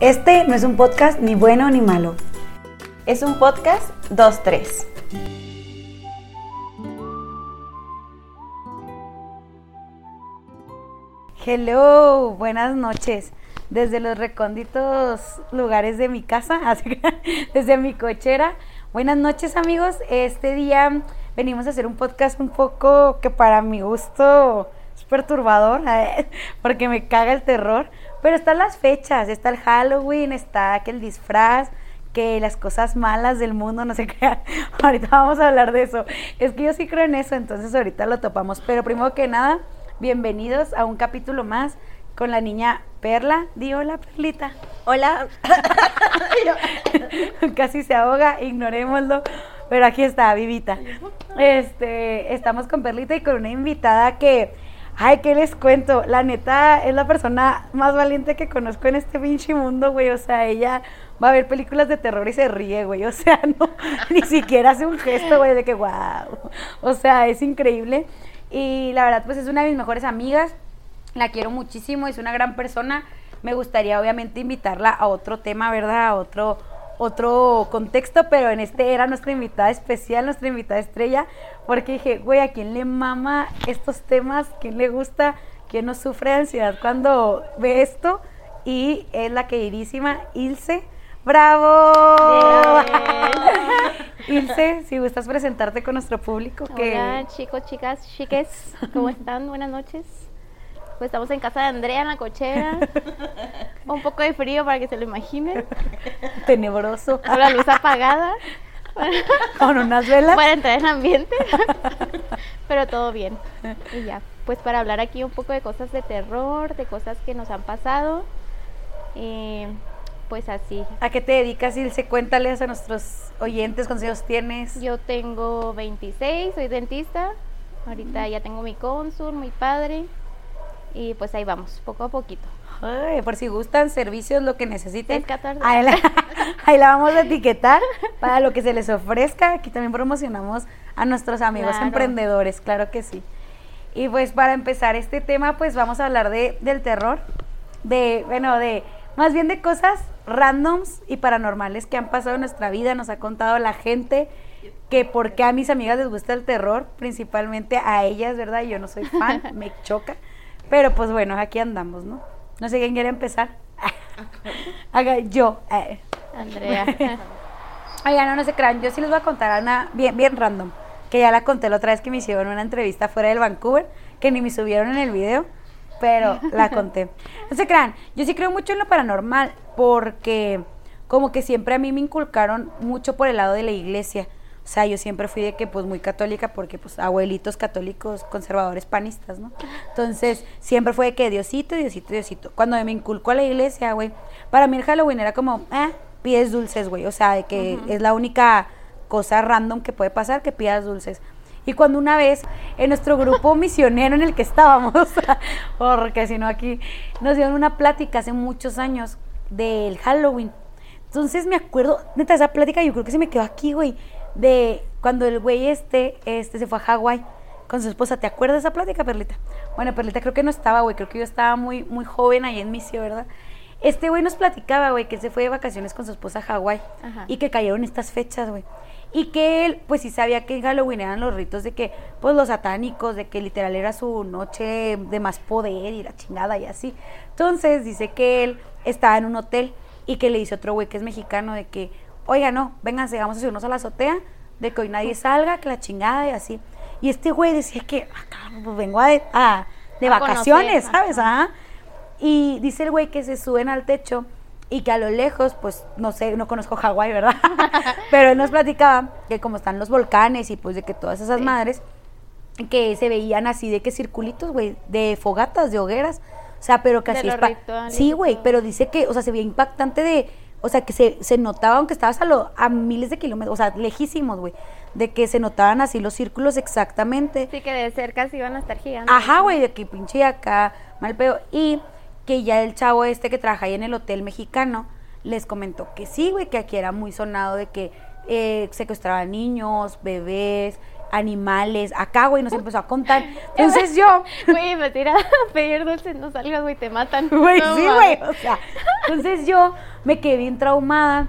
Este no es un podcast ni bueno ni malo. Es un podcast 2-3. Hello, buenas noches. Desde los recónditos lugares de mi casa, desde mi cochera. Buenas noches amigos. Este día venimos a hacer un podcast un poco que para mi gusto es perturbador, porque me caga el terror. Pero están las fechas, está el Halloween, está que el disfraz, que las cosas malas del mundo, no sé qué. Ahorita vamos a hablar de eso. Es que yo sí creo en eso, entonces ahorita lo topamos. Pero primero que nada, bienvenidos a un capítulo más con la niña Perla. Di hola, Perlita. Hola. Casi se ahoga, ignorémoslo. Pero aquí está, vivita. Este, estamos con Perlita y con una invitada que Ay, ¿qué les cuento? La neta es la persona más valiente que conozco en este pinche mundo, güey. O sea, ella va a ver películas de terror y se ríe, güey. O sea, no, ni siquiera hace un gesto, güey, de que wow. O sea, es increíble. Y la verdad, pues es una de mis mejores amigas. La quiero muchísimo, es una gran persona. Me gustaría, obviamente, invitarla a otro tema, ¿verdad? A otro otro contexto, pero en este era nuestra invitada especial, nuestra invitada estrella, porque dije, güey, ¿a quién le mama estos temas? ¿Quién le gusta? ¿Quién no sufre de ansiedad cuando ve esto? Y es la queridísima Ilse. ¡Bravo! Ilse, si gustas presentarte con nuestro público. Hola, chicos, chicas, chiques, ¿cómo están? Buenas noches. Pues estamos en casa de Andrea en la cochera. Un poco de frío para que se lo imaginen. Tenebroso. Con la luz apagada. Con unas velas. Para entrar en ambiente. Pero todo bien. Y ya, pues para hablar aquí un poco de cosas de terror, de cosas que nos han pasado. Eh, pues así. ¿A qué te dedicas, Ilse? Cuéntales a nuestros oyentes cuántos años tienes. Yo tengo 26, soy dentista. Ahorita ya tengo mi cónsul, mi padre y pues ahí vamos, poco a poquito. Ay, por si gustan servicios, lo que necesiten. Ahí la, ahí la, vamos a etiquetar para lo que se les ofrezca. Aquí también promocionamos a nuestros amigos emprendedores, claro que sí. Y pues para empezar este tema, pues vamos a hablar de, del terror, de, bueno, de, más bien de cosas randoms y paranormales que han pasado en nuestra vida, nos ha contado la gente que por qué a mis amigas les gusta el terror, principalmente a ellas, ¿verdad? Yo no soy fan, me choca. Pero pues bueno, aquí andamos, ¿no? No sé quién quiere empezar. Haga yo. Eh. Andrea. Oigan, no, no se crean. Yo sí les voy a contar una bien, bien random. Que ya la conté la otra vez que me hicieron una entrevista fuera del Vancouver. Que ni me subieron en el video. Pero la conté. No se crean. Yo sí creo mucho en lo paranormal. Porque como que siempre a mí me inculcaron mucho por el lado de la iglesia. O sea, yo siempre fui de que pues muy católica porque pues abuelitos católicos, conservadores, panistas, ¿no? Entonces, siempre fue de que Diosito, Diosito, Diosito. Cuando me inculcó a la iglesia, güey, para mí el Halloween era como, eh, pides dulces, güey. O sea, de que es la única cosa random que puede pasar que pidas dulces. Y cuando una vez en nuestro grupo misionero en el que estábamos, porque si no aquí nos dieron una plática hace muchos años del Halloween. Entonces me acuerdo, neta, esa plática yo creo que se me quedó aquí, güey de cuando el güey este, este se fue a Hawái con su esposa. ¿Te acuerdas de esa plática, Perlita? Bueno, Perlita creo que no estaba, güey. Creo que yo estaba muy, muy joven ahí en Misio, ¿verdad? Este güey nos platicaba, güey, que él se fue de vacaciones con su esposa a Hawái y que cayeron estas fechas, güey. Y que él, pues sí sabía que en Halloween eran los ritos de que, pues los satánicos, de que literal era su noche de más poder y la chingada y así. Entonces dice que él estaba en un hotel y que le dice otro güey que es mexicano de que, oiga, no, vénganse, vamos a subirnos a la azotea, de que hoy nadie salga, que la chingada y así. Y este güey decía que, acá, pues vengo a de, vacaciones, ¿sabes? Y dice el güey que se suben al techo y que a lo lejos, pues no sé, no conozco Hawái, ¿verdad? Pero él nos platicaba que como están los volcanes y pues de que todas esas madres, que se veían así de que circulitos, güey, de fogatas, de hogueras. O sea, pero que así es. Sí, güey, pero dice que, o sea, se veía impactante de o sea, que se, se notaba, aunque estabas a, lo, a miles de kilómetros, o sea, lejísimos, güey, de que se notaban así los círculos exactamente. Sí, que de cerca sí iban a estar gigantes. Ajá, güey, de que pinche acá, mal pedo. Y que ya el chavo este que trabaja ahí en el hotel mexicano les comentó que sí, güey, que aquí era muy sonado de que eh, secuestraban niños, bebés, animales. Acá, güey, nos empezó a contar. Entonces yo. Güey, me tira a pedir dulces, no salgas, güey, te matan. Güey, sí, güey. O sea, Entonces yo me quedé bien traumada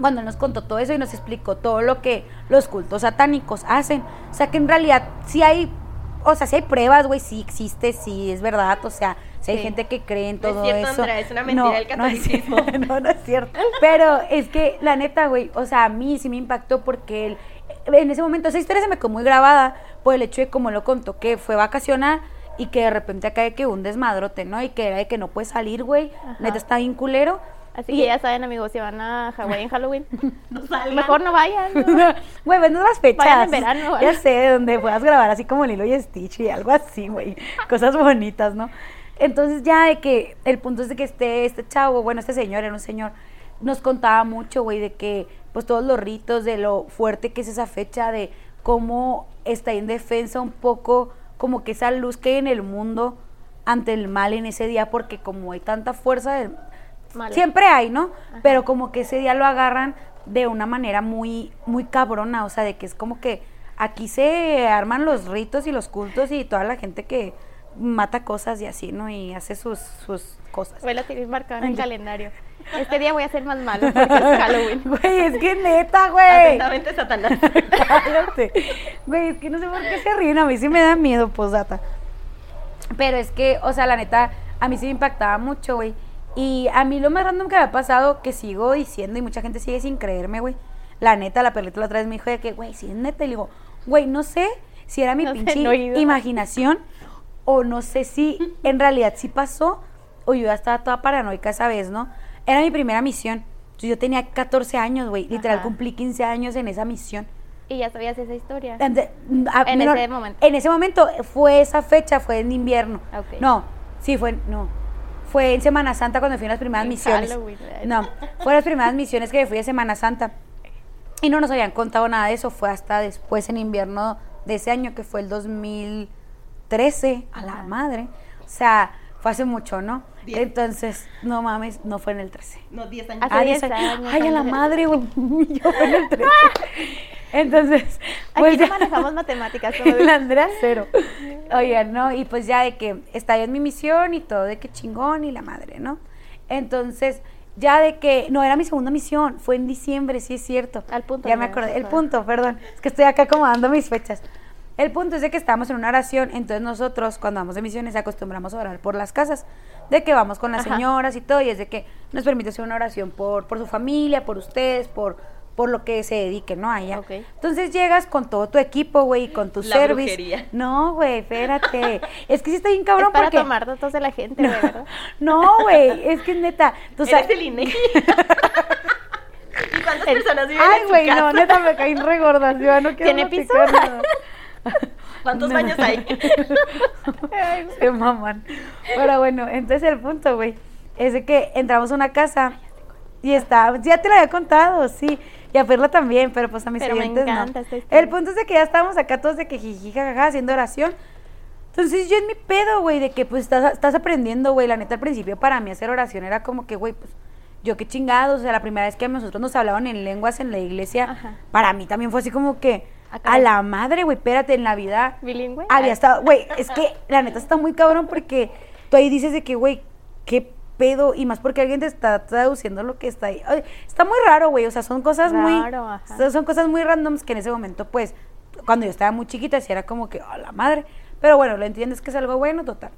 cuando nos contó todo eso y nos explicó todo lo que los cultos satánicos hacen. O sea que en realidad sí hay, o sea, sí hay pruebas, güey, sí existe, sí es verdad, o sea, si hay Sí. gente que cree en No es todo cierto, eso. Andrea, es una mentira no, es catolicismo. No, no es cierto. Pero es que la neta, güey, o sea, a mí sí me impactó porque él, en ese momento esa historia se me quedó muy grabada por el hecho de como lo contó, que fue vacacionar y que de repente acá hay que un desmadrote, ¿no? Y que era de que no puede salir, güey. Neta está bien culero. Así Y- que ya saben, amigos, si van a Hawái en Halloween, No salgan. mejor no vayan. ¿no? Güey, ven las fechas. Vayan en verano, Ya sé, donde puedas grabar así como Lilo y Stitch y algo así, güey. Cosas bonitas, ¿no? Entonces ya de que el punto es de que este, este chavo, bueno, este señor era un señor, nos contaba mucho, güey, de que pues todos los ritos, de lo fuerte que es esa fecha, de cómo está en defensa un poco, como que esa luz que hay en el mundo ante el mal en ese día, porque como hay tanta fuerza del, Mala. Siempre hay, ¿no? Pero como que ese día lo agarran de una manera muy, muy cabrona, o sea, de que es como que aquí se arman los ritos y los cultos y toda la gente que mata cosas y así, ¿no? Y hace sus, sus cosas. Voy a tener marcado en el calendario. Este día voy a ser más malo porque es Halloween. Güey, es que neta, güey. Atentamente, Satanás. Cállate. Güey, es que no sé por qué se ríen, a mí sí me da miedo, posdata. Pero es que, o sea, la neta, a mí sí me impactaba mucho, güey. Y a mí lo más random que me ha pasado, que sigo diciendo y mucha gente sigue sin creerme, güey. La neta, la perlita la otra vez me dijo de que, güey, si es neta. Y le digo, güey, no sé si era mi No sé, pinche no imaginación o no sé si en realidad sí pasó o yo ya estaba toda paranoica esa vez, ¿no? Era mi primera misión. Entonces, Yo tenía 14 años, güey. Literal, cumplí 15 años en esa misión. Y ya sabías esa historia. A- En menor- ese momento. En ese momento fue esa fecha, fue en invierno. No, sí, fue, no. Fue en Semana Santa cuando fui a las primeras En misiones. No, fue las primeras misiones que fui a Semana Santa. Y no nos habían contado nada de eso, fue hasta después en invierno de ese año que fue el 2013, a la Ajá. madre. O sea, fue hace mucho, ¿no? Diez. Entonces, no mames, no fue en el 13. No, 10 años. Ah, 10 diez años, Ay, a la madre, güey. Yo fue en el 13. Entonces, Aquí pues no ya- manejamos matemáticas. todo la Andrea cero. Oigan, ¿no? Y pues ya de que está en mi misión y todo, de que chingón y la madre, ¿no? Entonces, ya de que, no, era mi segunda misión, fue en diciembre, sí es cierto. Al punto, Ya me acordé. El punto, perdón. Es que estoy acá acomodando mis fechas. El punto es de que estamos en una oración, entonces nosotros cuando vamos de misiones acostumbramos a orar por las casas, de que vamos con las Ajá. señoras y todo, y es de que nos permite hacer una oración por, por su familia, por ustedes, por, por lo que se dediquen, ¿no? A ella. Ok. Entonces llegas con todo tu equipo, güey, y con tu La service. brujería. No, güey, espérate. es que sí está bien cabrón es para porque... tomar datos de la gente, güey, ¿verdad? No, güey, es que neta. Tú Eres sabes... el INEGI. ¿Y cuántas personas viven Ay, güey, no, neta me caí re gorda, yo no quiero ¿Tiene piso? nada. ¿Cuántos No. baños hay? Ay, se maman. Pero bueno, entonces el punto, güey, es de que entramos a una casa y está, ya te lo había contado, sí, y a Perla también, pero pues a mis Pero me siguientes encanta no. El punto es de que ya estábamos acá todos de que jiji, jajaja, haciendo oración. Entonces yo en mi pedo, güey, de que pues estás, estás aprendiendo, güey, la neta al principio para mí hacer oración era como que, güey, pues yo qué chingados, o sea, la primera vez que a nosotros nos hablaban en lenguas en la iglesia, Ajá. para mí también fue así como que, Ah, a caray. la madre, güey, espérate, en Navidad ¿Bilingüe? había estado, güey, es que la neta está muy cabrón porque tú ahí dices de que, güey, qué pedo, y más porque alguien te está traduciendo lo que está ahí. Ay, está muy raro, güey, o sea, son cosas muy, ajá. son- cosas muy randoms que en ese momento, pues, cuando yo estaba muy chiquita, sí era como que, a la madre, pero bueno, lo entiendes que es algo bueno, total.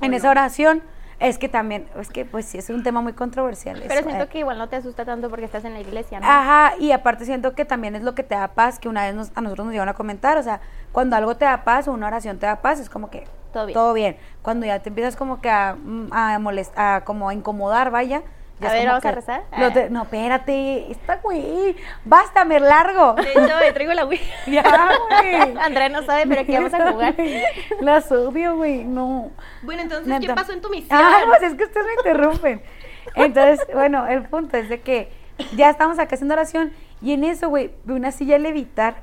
En esa oración, es que también, es que, pues, sí, es un tema muy controversial. Pero eso, siento eh. que igual no te asusta tanto porque estás en la iglesia, ¿no? Ajá, y aparte siento que también es lo que te da paz, que una vez nos- a nosotros nos llevan a comentar, o sea, cuando algo te da paz o una oración te da paz, es como que Todo bien. Cuando ya te empiezas como que a, mm, a molestar, como a incomodar, vaya. Ya A ver, ¿vamos a rezar? Ah. te- no, espérate, está güey, basta, me largo. De hecho, me traigo la Wii. ya, güey. Andrea no sabe, pero aquí vamos a jugar. Las odio, güey, no. Bueno, entonces, ¿qué pasó en tu misión? Ah, pues es que ustedes me interrumpen. Entonces, bueno, el punto es de que ya estamos acá haciendo oración y en eso, güey, vi una silla levitar.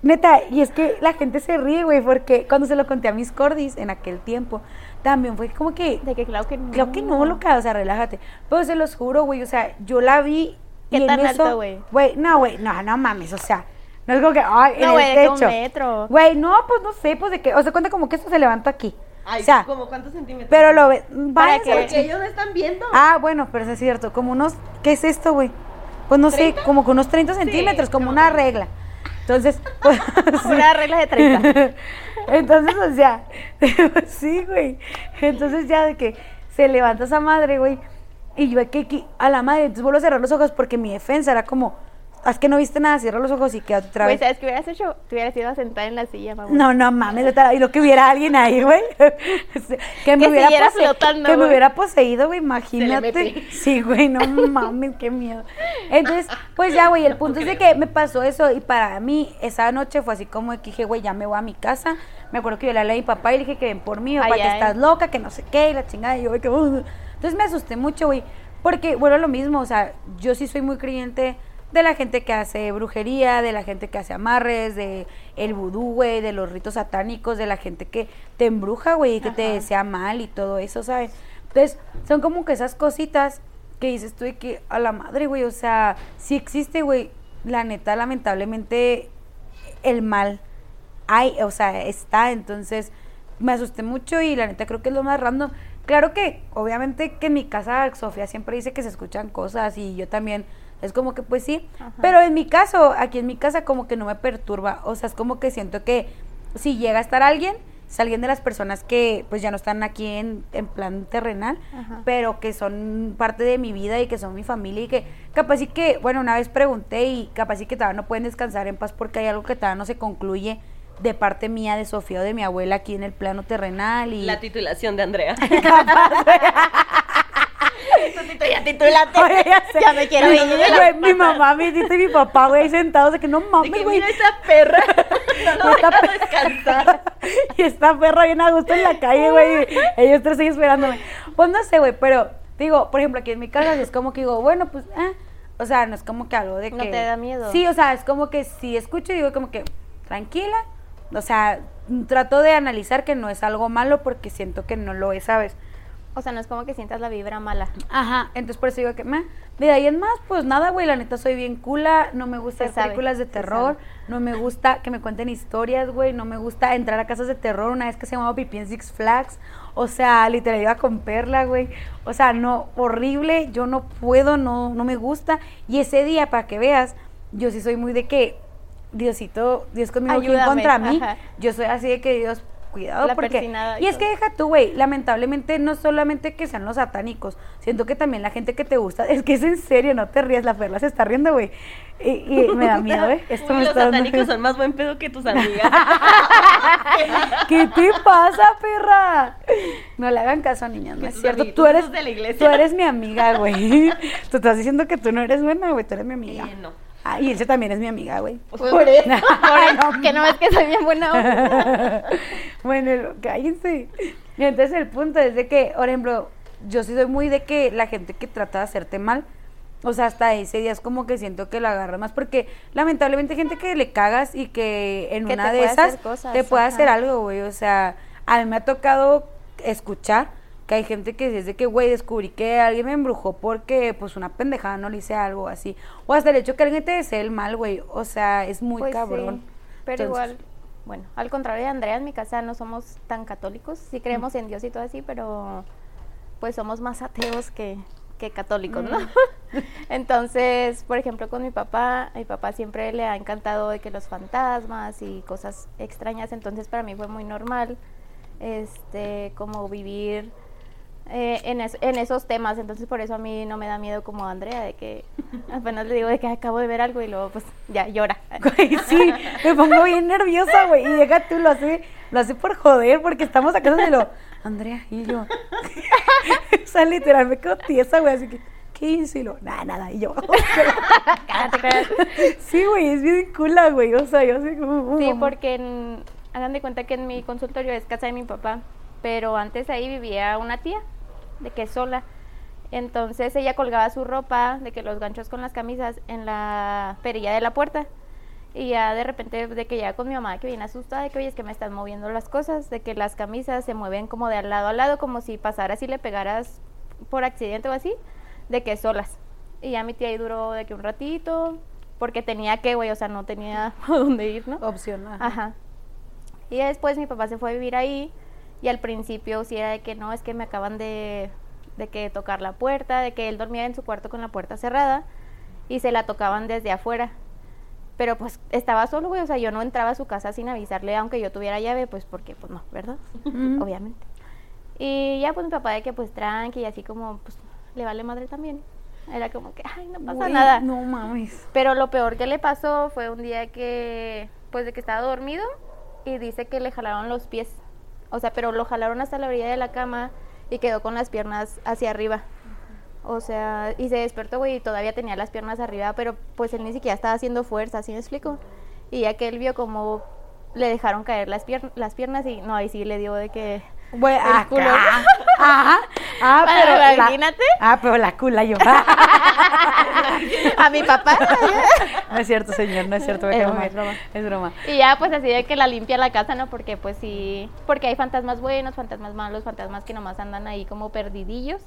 Neta, y es que la gente se ríe, güey, porque cuando se lo conté a mis cordis en aquel tiempo, también fue como que, De que claro que no. creo que no, loca, o sea, relájate. Pero se los juro, güey, o sea, yo la vi. ¿Qué y en tan alto, güey? Güey, no, güey, no, no mames, o sea, no es como que, ay, en No, el güey, de que un techo. metro. Güey, no, pues no sé, pues de que, o sea, cuenta como que esto se levantó aquí. Ay, o sea, ¿como cuántos centímetros? pero lo ve, Para que- Porque ellos no están viendo. Ah, bueno, pero eso es cierto, como unos, ¿qué es esto, güey? Pues no sé, como con unos 30 centímetros, como una 30. regla. Entonces, pues. Una regla de 30. Entonces, o sea, sí, güey. Entonces ya de que se levanta esa madre, güey. Y yo que, a la madre, entonces vuelvo a cerrar los ojos porque mi defensa era como, es que no viste nada, cierra los ojos y quédate otra Güey, vez. ¿sabes qué hubieras hecho? Te hubieras ido a sentar en la silla, mamá. No, no mames, y lo que hubiera alguien ahí, güey. que me Que hubiera pose- flotando, Que me güey. hubiera poseído, güey, imagínate. Sí, güey, no mames, qué miedo. Entonces, pues ya, güey, el punto es de que me pasó eso y para mí esa noche fue así como que dije, güey, ya me voy a mi casa. Me acuerdo que yo le hablé a mi papá y le dije que ven por mí, papá, Ay, que ay. estás loca, que no sé qué, y la chingada. Y yo, güey, que... "Uh". Entonces me asusté mucho, güey, porque, bueno, lo mismo, o sea, yo sí soy muy creyente de la gente que hace brujería, de la gente que hace amarres, de el vudú, güey, de los ritos satánicos, de la gente que te embruja, güey, y que te desea mal y todo eso, ¿sabes? Entonces, son como que esas cositas que dices tú de que a la madre, güey, o sea, si existe, güey, la neta, lamentablemente, el mal hay, o sea, está, entonces me asusté mucho y la neta creo que es lo más random. Claro que, obviamente, que en mi casa Sofía siempre dice que se escuchan cosas y yo también, es como que pues sí, Ajá. pero en mi caso, aquí en mi casa como que no me perturba, o sea, es como que siento que si llega a estar alguien, es alguien de las personas que pues ya no están aquí en, en plan terrenal, Ajá. pero que son parte de mi vida y que son mi familia y que capaz y que, bueno, una vez pregunté y capaz y que todavía no pueden descansar en paz porque hay algo que todavía no se concluye de parte mía, de Sofía o de mi abuela aquí en el plano terrenal y... La titulación de Andrea. ya. Oye, ya sé. Ya me quiero ir. güey, mi mamá, mi tita y mi papá, güey, sentados de que no mames, güey. mira esa perra. No lo Esta deja pe- descansar. y esta perra bien a gusto en la calle, güey. Ellos tres ahí esperándome. Pues no sé, güey, pero digo, por ejemplo, aquí en mi casa es como que digo, bueno, pues, ah, o sea, no es como que algo de que. No te da miedo. Sí, o sea, es como que si escucho y digo como que, tranquila. O sea, trato de analizar que no es algo malo porque siento que no lo es, ¿sabes? O sea, no es como que sientas la vibra mala. Ajá, entonces por eso digo que, meh. de ahí en más, pues nada, güey, la neta soy bien cula, no me gustan películas de terror, no me gusta que me cuenten historias, güey, no me gusta entrar a casas de terror una vez que se llamaba Pipí en Six Flags, o sea, literal iba con Perla, güey, o sea, no, horrible, yo no puedo, no, no me gusta, y ese día, para que veas, yo sí soy muy de que, Diosito, Dios conmigo, ¿quién Ayúdame, contra mí? ajá. Yo soy así de que Dios, cuidado, La porque... y Y es que deja tú, güey, lamentablemente no solamente que sean los satánicos, siento que también la gente que te gusta, es que es en serio, no te rías, la perla se está riendo, güey. Y, y me da miedo, güey. Esto me Los está dando- satánicos son más buen pedo que tus amigas. ¿Qué te pasa, perra? No le hagan caso niñas, no Que es cierto. Tú eres, esos de la iglesia. tú eres mi amiga, güey. Tú estás diciendo que tú no eres buena, güey, tú eres mi amiga. Eh, no. Ah, y Ilse también es mi amiga, güey. Pues por eso. No, que no ves que soy bien buena bueno, lo- cállense. Y entonces el punto es de que, por ejemplo, yo sí soy muy de que la gente que trata de hacerte mal, o sea, hasta ese día es como que siento que la agarra más, porque lamentablemente hay gente que le cagas y que en Que una de esas cosas, te puede ajá. hacer algo, güey. O sea, a mí me ha tocado escuchar que hay gente que dice que, güey, descubrí que alguien me embrujó porque, pues, una pendejada no le hice algo así. O hasta el hecho que alguien te desee el mal, güey. O sea, es muy Pues sí, cabrón. Pero Entonces- igual, bueno, al contrario de Andrea, en mi casa no somos tan católicos. Sí creemos en Dios y todo así, pero pues somos más ateos que, que católicos, ¿no? Entonces, por ejemplo, con mi papá, a mi papá siempre le ha encantado de que los fantasmas y cosas extrañas, entonces para mí fue muy normal, este, como vivir eh, en, es- en esos temas, entonces por eso a mí no me da miedo como a Andrea, de que apenas le digo de que acabo de ver algo y luego pues ya llora. Güey, sí, me pongo bien nerviosa, güey. Y deja tú, lo hace, lo hace por joder, porque estamos acá de lo, Andrea, y yo. o sea, literal, me quedo tiesa, güey, así que, ¿qué hice? Y lo, nada, nada, y yo. Sí, güey, es bien cula, güey. O sea, yo así como. Sí, porque en- hagan de cuenta que en mi consultorio es casa de mi papá, pero antes ahí vivía una tía, de que sola. Entonces ella colgaba su ropa, de que los ganchos con las camisas en la perilla de la puerta. Y ya de repente, de que ya con mi mamá, que viene asustada, de que oye, es que me están moviendo las cosas, de que las camisas se mueven como de al lado a lado, como si pasaras y le pegaras por accidente o así, de que solas. Y ya mi tía ahí duró de que un ratito, porque tenía que, güey, o sea, no tenía a dónde ir, ¿no? Opcional. Ajá. Y después mi papá se fue a vivir ahí Y al principio sí era de que no, es que me acaban de, de que tocar la puerta, de que él dormía en su cuarto con la puerta cerrada y se la tocaban desde afuera. Pero pues estaba solo, güey, o sea, yo no entraba a su casa sin avisarle, aunque yo tuviera llave, pues porque, pues no, ¿verdad? Obviamente. Y ya pues mi papá de que pues tranqui y así como, pues le vale madre también. Era como que, ay, no pasa nada. No mames. Pero lo peor que le pasó fue un día que, pues de que estaba dormido y dice que le jalaron los pies. O sea, pero lo jalaron hasta la orilla de la cama y quedó con las piernas hacia arriba. O sea, y se despertó, güey, y todavía tenía las piernas arriba, pero pues él ni siquiera estaba haciendo fuerza, ¿sí me explico? Y ya que él vio como le dejaron caer las, pier- las piernas y no, ahí sí le dio de que... Güey, El acá. culo. Ajá. Ah, Para, pero. la- imagínate. Ah, pero la cula yo. A mi papá. no es cierto, señor, no es cierto. Es broma, es broma. Es broma. Y ya pues así de que la limpia la casa, ¿no? Porque pues sí, porque hay fantasmas buenos, fantasmas malos, fantasmas que nomás andan ahí como perdidillos,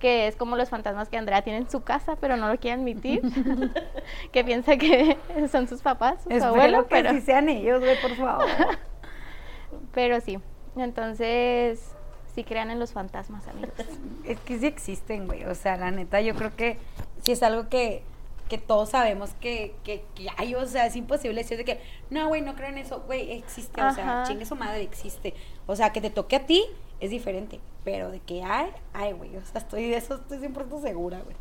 que es como los fantasmas que Andrea tiene en su casa, pero no lo quiere admitir, que piensa que son sus papás, su Espero abuelo, que pero, sí sean ellos, güey, por favor. pero sí. Entonces, sí crean en los fantasmas, amigos. Es que sí existen, güey. O sea, la neta, yo creo que sí es algo que, que todos sabemos que, que, que hay. O sea, es imposible decir de que, no, güey, no creo en eso. Güey, existe. O sea, chingue su madre, existe. O sea, que te toque a ti es diferente. Pero de que hay, hay, güey. O sea, estoy de eso, estoy 100% segura, güey.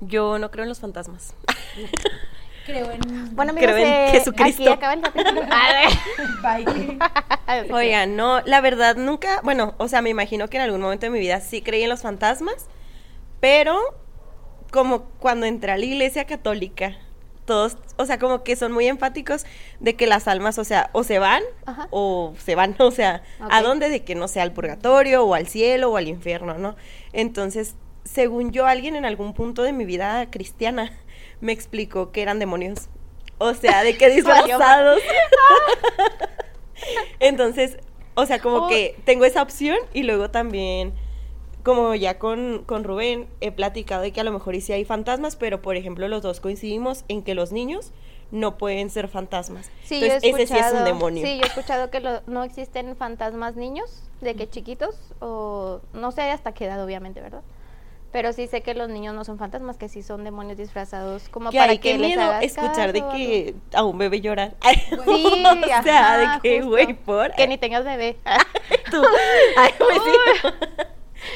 Yo no creo en los fantasmas. Creo en. Bueno, amigos, Creo en eh, Jesucristo. aquí acaba el capítulo. Bye. Oigan, no, la verdad nunca, bueno, o sea, me imagino que en algún momento de mi vida sí creí en los fantasmas, pero como cuando entré a la iglesia católica, todos, o sea, como que son muy enfáticos de que las almas, o sea, o se van Ajá. o se van, o sea, ¿a dónde? De que no sea al purgatorio o al cielo o al infierno, ¿no? Entonces, según yo, alguien en algún punto de mi vida cristiana me explicó que eran demonios. O sea, de que disfrazados. Entonces, o sea, como Oh. que tengo esa opción y luego también, como ya con, con Rubén, he platicado de que a lo mejor y sí hay fantasmas, pero por ejemplo los dos coincidimos en que los niños no pueden ser fantasmas. Sí, yo he ese sí es un demonio. Sí, yo he escuchado que lo- no existen fantasmas niños, de que chiquitos, o no sé hasta qué edad, obviamente, ¿verdad? Pero sí sé que los niños no son fantasmas, que sí son demonios disfrazados, como para hay que que les miedo hagas escuchar de caso o que a un bebé llorar. Sí, o sea, ajá, de que, güey, por. Que ni tengas bebé. Tú. Ay, pues sí.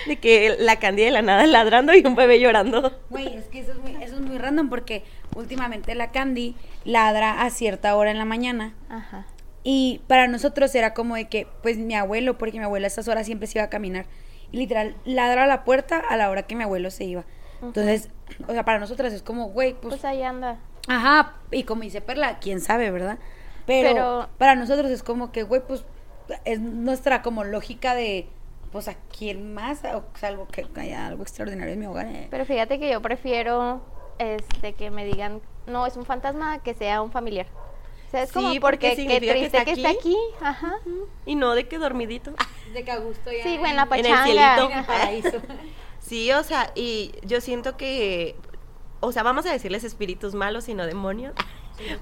De que la Candy de la nada ladrando y un bebé llorando. Güey, es que eso es, muy, eso es muy random porque últimamente la Candy ladra a cierta hora en la mañana. Ajá. Y para nosotros era como de que, pues mi abuelo, porque mi abuelo a estas horas siempre se iba a caminar. Y literal, ladra a la puerta a la hora que mi abuelo se iba. Entonces, o sea, para nosotros es como, güey, pues, Pues ahí anda. ajá. Y como dice Perla, quién sabe, ¿verdad? Pero, Pero- para nosotros es como que, güey, pues es nuestra como lógica de, pues a quién más, o salvo que haya algo extraordinario en mi hogar. eh. Pero fíjate que yo prefiero este que me digan, no, es un fantasma, que sea un familiar. O sea, es Sí, como porque porque qué significa que está que está aquí. aquí. Ajá. Y no de que dormidito. De que a gusto ya Sí, bueno, en el pachanga. cielito. en el paraíso. Sí, o sea, y yo siento que, o sea, vamos a decirles espíritus malos y no demonios,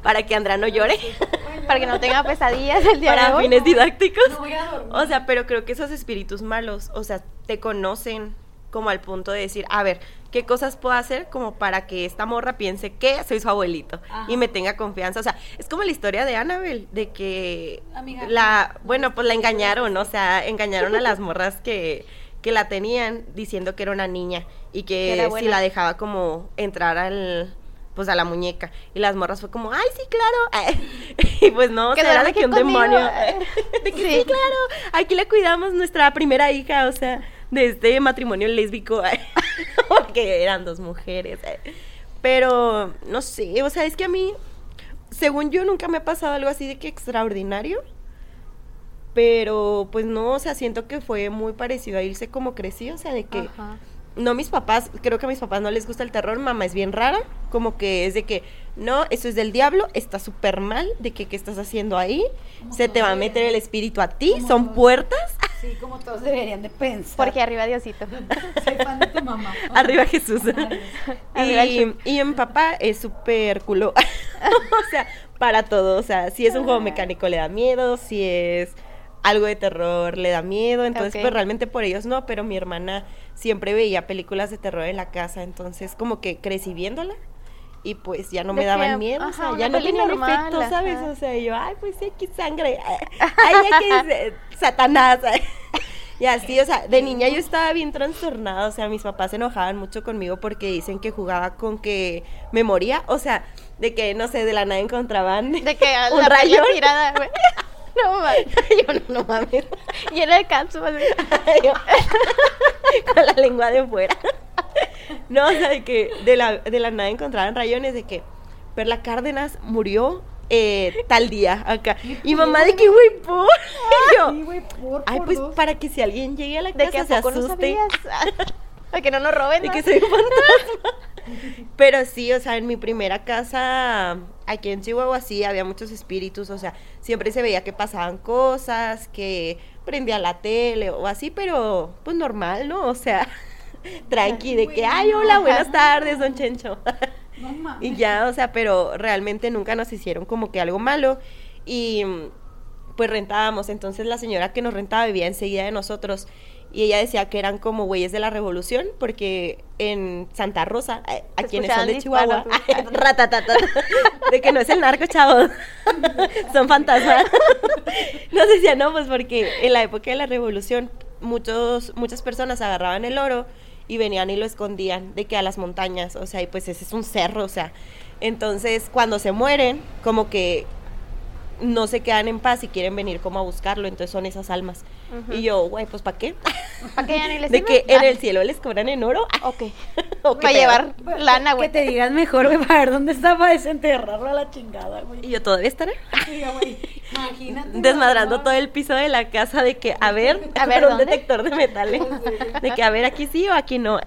para que Andra no llore, Para que no tenga pesadillas el día de para hoy. fines didácticos. No voy a dormir. O sea, pero creo que esos espíritus malos, o sea, te conocen como al punto de decir, a ver, ¿qué cosas puedo hacer como para que esta morra piense que soy su abuelito Ajá. y me tenga confianza? O sea, es como la historia de Annabel, de que Amiga. la, bueno, pues la engañaron, o sea, engañaron a las morras que, que la tenían diciendo que era una niña y Que si la dejaba como entrar al pues a la muñeca y las morras fue como ay sí claro y pues no o Que sea, era de que un conmigo. demonio de que sí. Sí. claro aquí le cuidamos nuestra primera hija o sea de este matrimonio lésbico porque eran dos mujeres pero no sé o sea es que a mí según yo nunca me ha pasado algo así de que extraordinario pero pues no, o sea, siento que fue muy parecido a irse como crecí, o sea, de que Ajá. No mis papás, creo que a mis papás no les gusta el terror, mamá es bien rara, como que es de que, no, eso es del diablo, está súper mal, de que qué estás haciendo ahí, se te va a meter el espíritu a ti, son todos. puertas, Sí, como todos deberían de pensar. Porque arriba Diosito. soy fan de tu mamá. arriba Jesús. Arriba y, y mi papá es súper culo, o sea, para todo, o sea, si es un juego mecánico le da miedo, si es algo de terror le da miedo, entonces pues realmente por ellos no, pero mi hermana siempre veía películas de terror en la casa, entonces como que crecí viéndola y pues ya no me daban que, miedo, o ajá, sea, ya no peli tenían normal, efecto, ¿sabes? ajá. O sea, yo, ay, pues sí, aquí sangre, ay, aquí es Satanás, y así, o sea, de niña yo estaba bien trastornada, o sea, mis papás se enojaban mucho conmigo porque dicen que jugaba con que me moría, o sea, de que, no sé, de la nada encontraban De que un la rayo. regla tirada, güey. No mames. yo, no, no mames. Llena de cápsulas. güey. Yo, con la lengua de fuera. No, o sea, de que de la, de la nada encontraban rayones de que Perla Cárdenas murió eh, tal día acá. Y mamá de que, güey, por. Y yo, Sí, güey, por, Ay, por pues dos. para que si alguien llegue a la De casa que a se no asuste. sabías. Para que no nos roben. de ¿no? que soy un fantasma. Pero sí, o sea, en mi primera casa, aquí en Chihuahua, sí, había muchos espíritus, o sea, siempre se veía que pasaban cosas, que prendía la tele o así, pero pues normal, ¿no? O sea, tranqui, de que, ay, hola, buenas tardes, don Chencho. Y ya, o sea, pero realmente nunca nos hicieron como que algo malo. Y pues rentábamos. Entonces la señora que nos rentaba vivía enseguida de nosotros. Y ella decía que eran como güeyes de la revolución, porque en Santa Rosa, a quienes son de Chihuahua, ratatata, de que no es el narco, chavos, son fantasmas. Nos decía, no, pues porque en la época de la revolución, muchos, muchas personas agarraban el oro y venían y lo escondían de que a las montañas, o sea, y pues ese es un cerro, o sea. Entonces, cuando se mueren, como que no se quedan en paz y quieren venir como a buscarlo, entonces son esas almas. Y yo, güey, pues ¿para qué? ¿Para que ya ni les De que en Ah, el cielo les cobran en oro. Ok. ¿O qué Para llevar lana, Que güey. te digas mejor, güey, para ver dónde está para desenterrarlo a la chingada, güey. Y yo todavía estaré Imagínate. desmadrando todo el piso de la casa de que, a ver, A ver, un ¿dónde? detector de metales. De que, a ver, aquí sí o aquí no. Eh,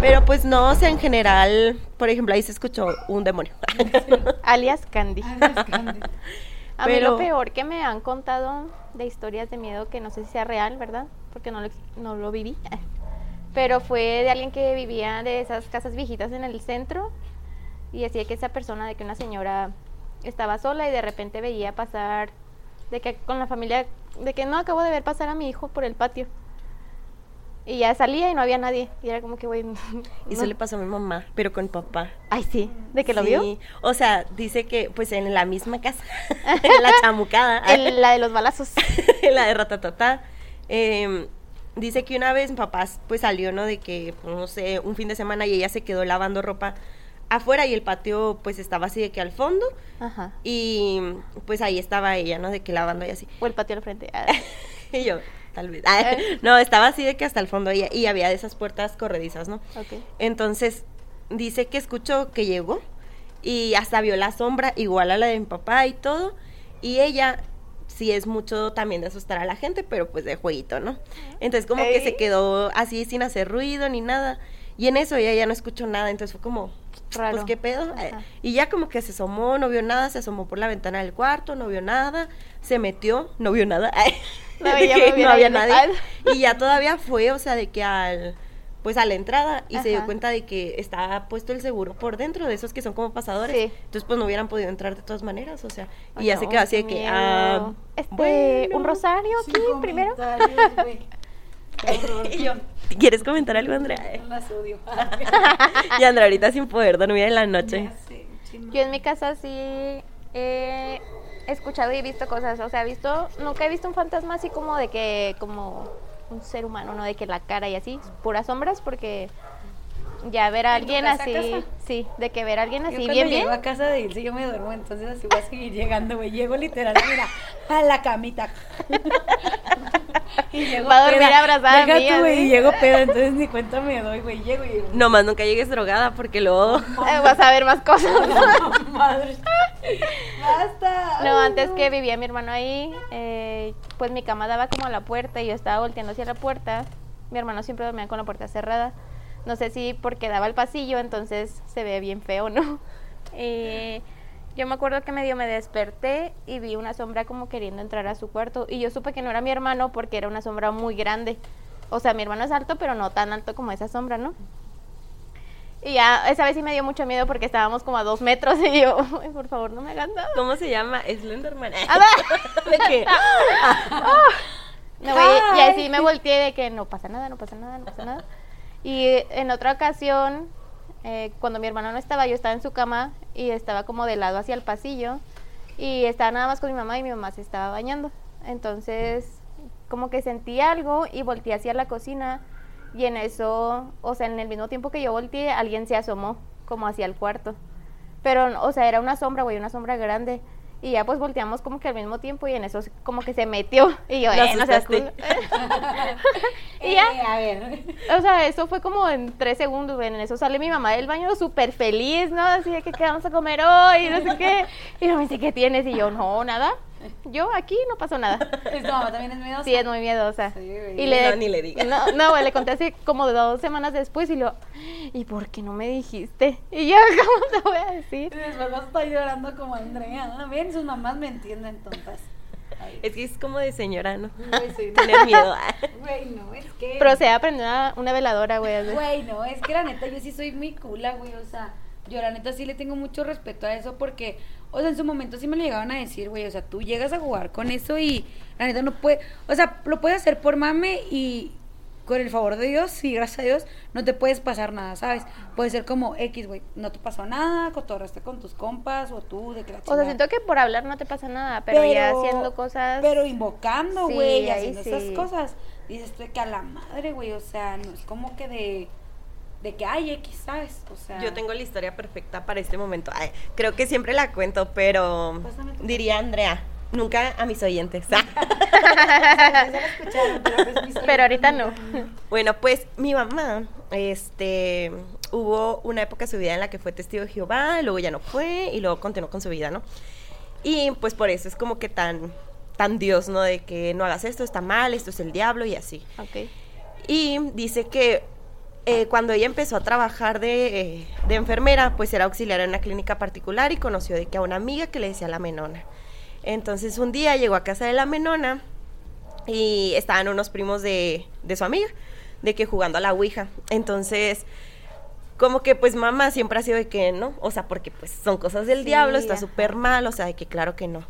Pero pues no, o sea, en general, por ejemplo, ahí se escuchó un demonio. Alias Candy. Ay, Dios, Candy. A mí Pero- lo peor que me han contado de historias de miedo, que no sé si sea real, ¿verdad? Porque no lo, no lo viví. Pero fue de alguien que vivía de esas casas viejitas en el centro y decía que esa persona, de que una señora estaba sola y de repente veía pasar, de que con la familia, de que no acabo de ver pasar a mi hijo por el patio. Y ya salía y no había nadie. Y era como que, güey. Y eso no- le pasó a mi mamá, pero con papá. Ay, sí, de que lo Sí, vio. O sea, dice que pues en la misma casa, en la chamucada, En la de los balazos. en la de Ratatatá, em, dice que una vez mi papá pues salió, ¿no? De que, pues, no sé, un fin de semana y ella se quedó lavando ropa afuera y el patio pues estaba así de que al fondo Ajá. y pues ahí estaba ella, ¿no? De que lavando y así. O el patio al frente. Ah. Y yo, tal vez. Ah, no, estaba así de que hasta el fondo y, y había de esas puertas corredizas, ¿no? Ok. Entonces, dice que escuchó que llegó y hasta vio la sombra igual a la de mi papá y todo. Y ella sí es mucho también de asustar a la gente, pero pues de jueguito, ¿no? Entonces como que se quedó así sin hacer ruido ni nada. Y en eso ella ya no escuchó nada, entonces fue como, Raro. pues qué pedo. Ajá. Eh, Y ya como que se asomó, no vio nada, se asomó por la ventana del cuarto, no vio nada, se metió, no vio nada. No, de ya que me no hubiera había nadie. Y ya todavía fue, o sea, de que al pues a la entrada y se dio cuenta de que estaba puesto el seguro por dentro de esos que son como pasadores. Sí. Entonces pues no hubieran podido entrar de todas maneras, o sea, y ya no, se quedó así de que ah, Este, bueno. un rosario aquí primero. Y yo, ¿quieres comentar algo, Andrea? Las odio. y Andrea ahorita sin poder dormir en la noche. Sé. Yo en mi casa sí he escuchado y visto cosas, o sea, visto, nunca he visto un fantasma así como de que, como un ser humano, no de que la cara y así, puras sombras, porque ya ver a ¿En tu alguien así, sí, de que ver a alguien Yo así cuando bien, llego bien. a casa de Ilse yo me duermo, entonces así voy a seguir llegando, güey. Llego literal, mira, a la camita. y llego Va a dormir peda. abrazada a Deja mí, tú, güey, y llego peda, entonces ni cuenta me doy, güey. Llego y Nomás nunca llegues drogada porque luego Eh, vas a ver más cosas. madre. Basta. No, antes que vivía mi hermano ahí, eh, pues mi cama daba como a la puerta y yo estaba volteando hacia la puerta. Mi hermano siempre dormía con la puerta cerrada. No sé si porque daba al pasillo, entonces se ve bien feo, ¿no? Y yo me acuerdo que medio me desperté y vi una sombra como queriendo entrar a su cuarto. Y yo supe que no era mi hermano porque era una sombra muy grande. O sea, mi hermano es alto, pero no tan alto como esa sombra, ¿no? Y ya, esa vez sí me dio mucho miedo porque estábamos como a dos metros y yo, "Ay, por favor, no me hagan nada. ¿Cómo se llama? Slenderman. Ah. De que- No, güey, y Ay. así me volteé de que no pasa nada, no pasa nada, no pasa nada. Y en otra ocasión, eh, cuando mi hermano no estaba, yo estaba en su cama y estaba como de lado hacia el pasillo y estaba nada más con mi mamá y mi mamá se estaba bañando. Entonces, como que sentí algo y volteé hacia la cocina y en eso, o sea, en el mismo tiempo que yo volteé, alguien se asomó como hacia el cuarto. Pero, o sea, era una sombra, güey, una sombra grande. Y ya pues volteamos como que al mismo tiempo y en eso como que se metió. Y yo, eh, no seas y ya, Eh, a ver. o sea, eso fue como en tres segundos, güey. En eso sale mi mamá del baño súper feliz, ¿no? Así de que qué vamos a comer hoy, no sé qué. Y yo me dice, ¿qué tienes? Y yo, no, nada. Yo aquí no pasó nada. ¿Tu mamá también es miedosa? Sí, es muy miedosa. Sí, y le, No, ni le digas. No, no, güey, le conté así como dos semanas después y lo, ¿y por qué no me dijiste? Y yo, ¿cómo te voy a decir? Y después vas a estar llorando como Andrea. Ven, sus mamás me entienden, tontas. Ay, Es que es como de señora, ¿no? Güey, sí. Tener miedo. Güey, no, es que... Pero se aprendió una, una veladora, güey. Güey, no, es que la neta yo sí soy muy cula, güey, o sea, yo la neta sí le tengo mucho respeto a eso porque, o sea, en su momento sí me lo llegaban a decir, güey, o sea, tú llegas a jugar con eso y la neta no puede, o sea, lo puedes hacer por mame y con el favor de Dios y gracias a Dios no te puedes pasar nada, ¿sabes? Puede ser como X, güey, no te pasó nada, cotorraste con tus compas o tú de que la O sea, siento que por hablar no te pasa nada, pero, ya haciendo cosas... Pero invocando, Sí, güey, y ahí haciendo sí. esas cosas. Dices tú que a la madre, güey, o sea, no es como que de. De que hay X, ¿sabes? O sea. Yo tengo la historia perfecta para este momento. Ay, creo que siempre la cuento, pero diría Andrea, nunca a mis oyentes. Pero, pues, ahorita no. Bueno, pues mi mamá, este, hubo una época de su vida en la que fue testigo de Jehová, luego ya no fue y luego continuó con su vida, ¿no? Y pues por eso es como que tan, tan Dios, ¿no? De que no hagas esto, está mal, esto es el diablo y así. Ok. Y dice que eh, cuando ella empezó a trabajar de, eh, de enfermera, pues era auxiliar en una clínica particular y conoció de que a una amiga que le decía la menona. Entonces un día llegó a casa de la menona y estaban unos primos de, de su amiga, de que jugando a la Ouija. Entonces, como que pues mamá siempre ha sido de que no, o sea, porque pues son cosas del Sí, diablo, está súper mal, o sea, de que claro que no.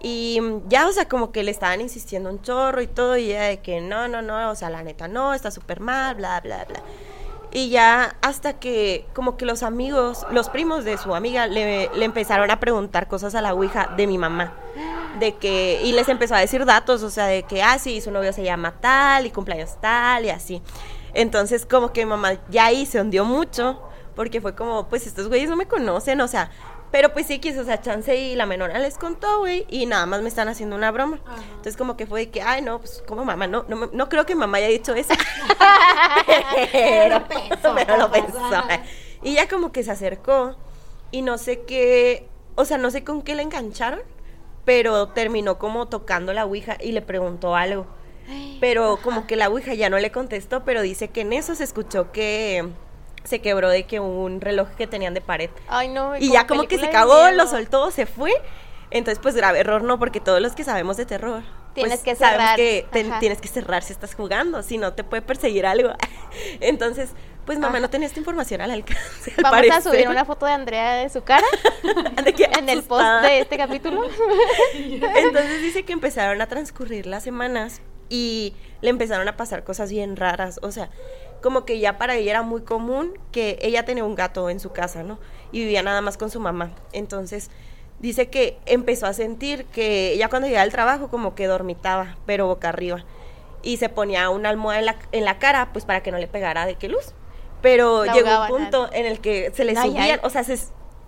Y ya, o sea, como que le estaban insistiendo un chorro y todo, y ella de que no, no, no, o sea, la neta no, está súper mal, bla, bla, bla. Y ya hasta que como que los amigos, los primos de su amiga le, le empezaron a preguntar cosas a la Ouija de mi mamá. De que, y les empezó a decir datos, o sea, de que, ah, sí, su novio se llama tal y cumpleaños tal y así. Entonces como que mi mamá ya ahí se hundió mucho, porque fue como, pues estos güeyes no me conocen, o sea, pero pues sí quiso, o sea, chance y la menora les contó, güey, y nada más me están haciendo una broma. Ajá. Entonces como que fue de que, ay, no, pues como mamá, no, no, no creo que mamá haya dicho eso. pero, pensó, pero lo papá. pensó. Y ya como que se acercó y no sé qué, o sea, no sé con qué le engancharon, pero terminó como tocando la ouija y le preguntó algo. Pero como que la ouija ya no le contestó, pero dice que en eso se escuchó que se quebró de que un reloj que tenían de pared. Ay, no. Y ya como que se cagó, lo soltó, se fue. Entonces, pues grave error, ¿no? Porque todos los que sabemos de terror. Tienes pues, que cerrar. que te- Ajá. tienes que cerrar si estás jugando, si no te puede perseguir algo. Entonces, pues mamá Ajá. no tenía esta información al alcance. al Vamos a parecer. subir una foto de Andrea de su cara De en el post de este capítulo. Entonces dice que empezaron a transcurrir las semanas y le empezaron a pasar cosas bien raras. O sea, como que ya para ella era muy común que ella tenía un gato en su casa, ¿no? Y vivía nada más con su mamá. Entonces dice que empezó a sentir que ella cuando llegaba al trabajo como que dormitaba, pero boca arriba. Y se ponía una almohada en la, en la cara, pues para que no le pegara de qué luz. Pero La llegó un punto en el que se le Ay, subían, o sea, se-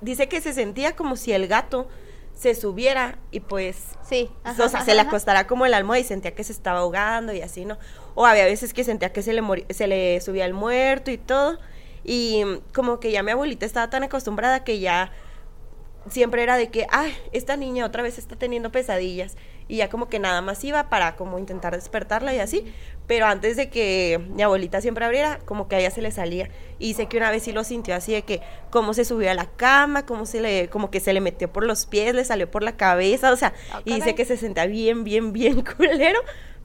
dice que se sentía como si el gato se subiera y pues Sí. ajá, o sea, se le ajá. acostara como el almohada y sentía que se estaba ahogando y así, ¿no? O había veces que sentía que se le, se le subía el muerto y todo. Y como que ya mi abuelita estaba tan acostumbrada que ya siempre era de que, ay, esta niña otra vez está teniendo pesadillas. Y ya como que nada más iba para como intentar despertarla y así. Pero antes de que mi abuelita siempre abriera, como que a ella se le salía. Y sé que una vez sí lo sintió así de que cómo se subió a la cama, cómo se le, como que se le metió por los pies, le salió por la cabeza, o sea, Ah, y dice que se sentía bien, bien, bien culero.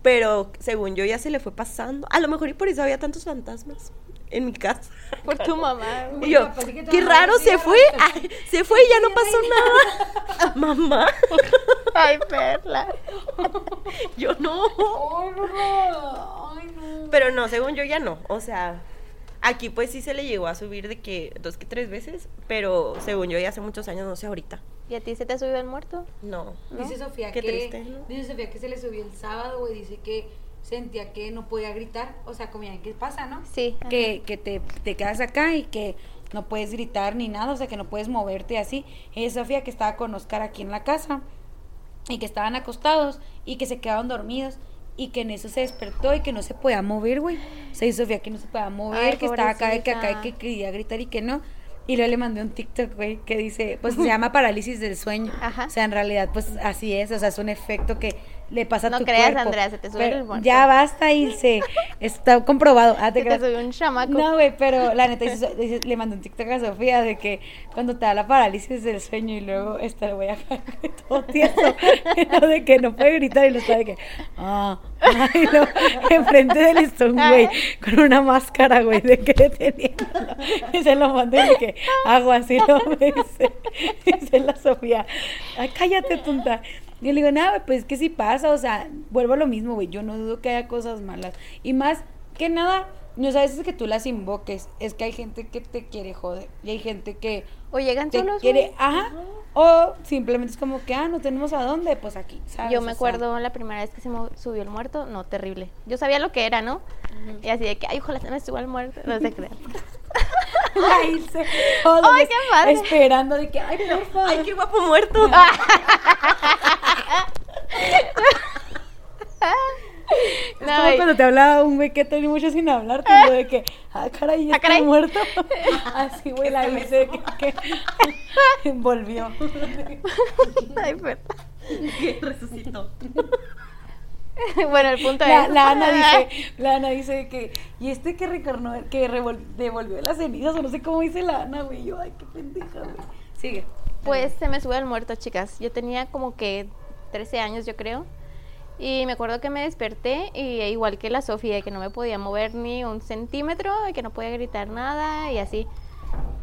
Pero según yo ya se le fue pasando. A lo mejor y por eso había tantos fantasmas. en mi casa. Por tu mamá. Y yo, qué raro, se fue, ay, se fue y ya no pasó nada. Mamá, Ay, Perla. yo no. Pero no, según yo ya no. O sea, aquí pues sí se le llegó a subir de que dos que tres veces, pero según yo ya hace muchos años, no sé ahorita. ¿Y a ti se te ha subido el muerto? No. Dice Sofía Qué que triste, ¿no? dice Sofía que se le subió el sábado, güey, dice que sentía que no podía gritar, o sea, como ya, ¿qué pasa, no? Sí. Que, que te, te quedas acá y que no puedes gritar ni nada, o sea, que no puedes moverte así. Es Sofía que estaba con Oscar aquí en la casa y que estaban acostados y que se quedaban dormidos y que en eso se despertó y que no se podía mover, güey. O sea, y Sofía que no se podía mover, Ay, que estaba acá y que acá y que quería gritar y que no. Y luego le mandé un TikTok, güey, que dice, pues se llama parálisis del sueño. Ajá. O sea, en realidad, pues así es, o sea, es un efecto que le pasa a No tu creas, cuerpo. Andrea, se te sube Pero el muerto. Ya basta, Ilse. Está comprobado. Ah, te Se te creas. subió un chamaco. No, güey, pero la neta le mandó un TikTok a Sofía de que cuando te da la parálisis del sueño y luego esta le voy a caer todo tieso, de que no puede gritar y lo está de que ah, ah, y lo, enfrente del listón, güey, con una máscara, güey, de que deteniéndolo. Y se lo mandé de que hago así, lo me dice, dice la Sofía, ay, cállate, tonta. Yo le digo, nada, pues es que sí pasa, o sea, vuelvo a lo mismo, güey, yo no dudo que haya cosas malas. Y más que nada, no es a veces que tú las invoques, es que hay gente que te quiere joder y hay gente que O llegan te solos. quiere, güey. ajá, o simplemente es como que, ah, no tenemos a dónde, pues aquí, ¿sabes? Yo O me sea, acuerdo la primera vez que se subió el muerto, no, terrible. Yo sabía lo que era, ¿no? Y así de que, ay, ojalá se me suba el muerto. No se crean. la Ilse, todos Ay, qué padre. Esperando de que, ay, porfa. Ay, qué guapo muerto. Es No, como y- cuando te hablaba un güey que tenía mucho sin hablar, tipo de que, ah, caray, ya Ah, está muerto. Así, güey, la de que, que volvió. Ay, Perla. Que resucitó. bueno, el punto La, es. la Ana dice, la Ana dice que, y este que recornó, que revol- devolvió las cenizas, o no sé cómo dice la Ana, güey, yo, ay, qué pendeja, güey. Sigue. Pues se me sube el muerto, chicas. Yo tenía como que 13 años, yo creo. Y me acuerdo que me desperté y e igual que la Sofía, que no me podía mover ni un centímetro, y que no podía gritar nada y así.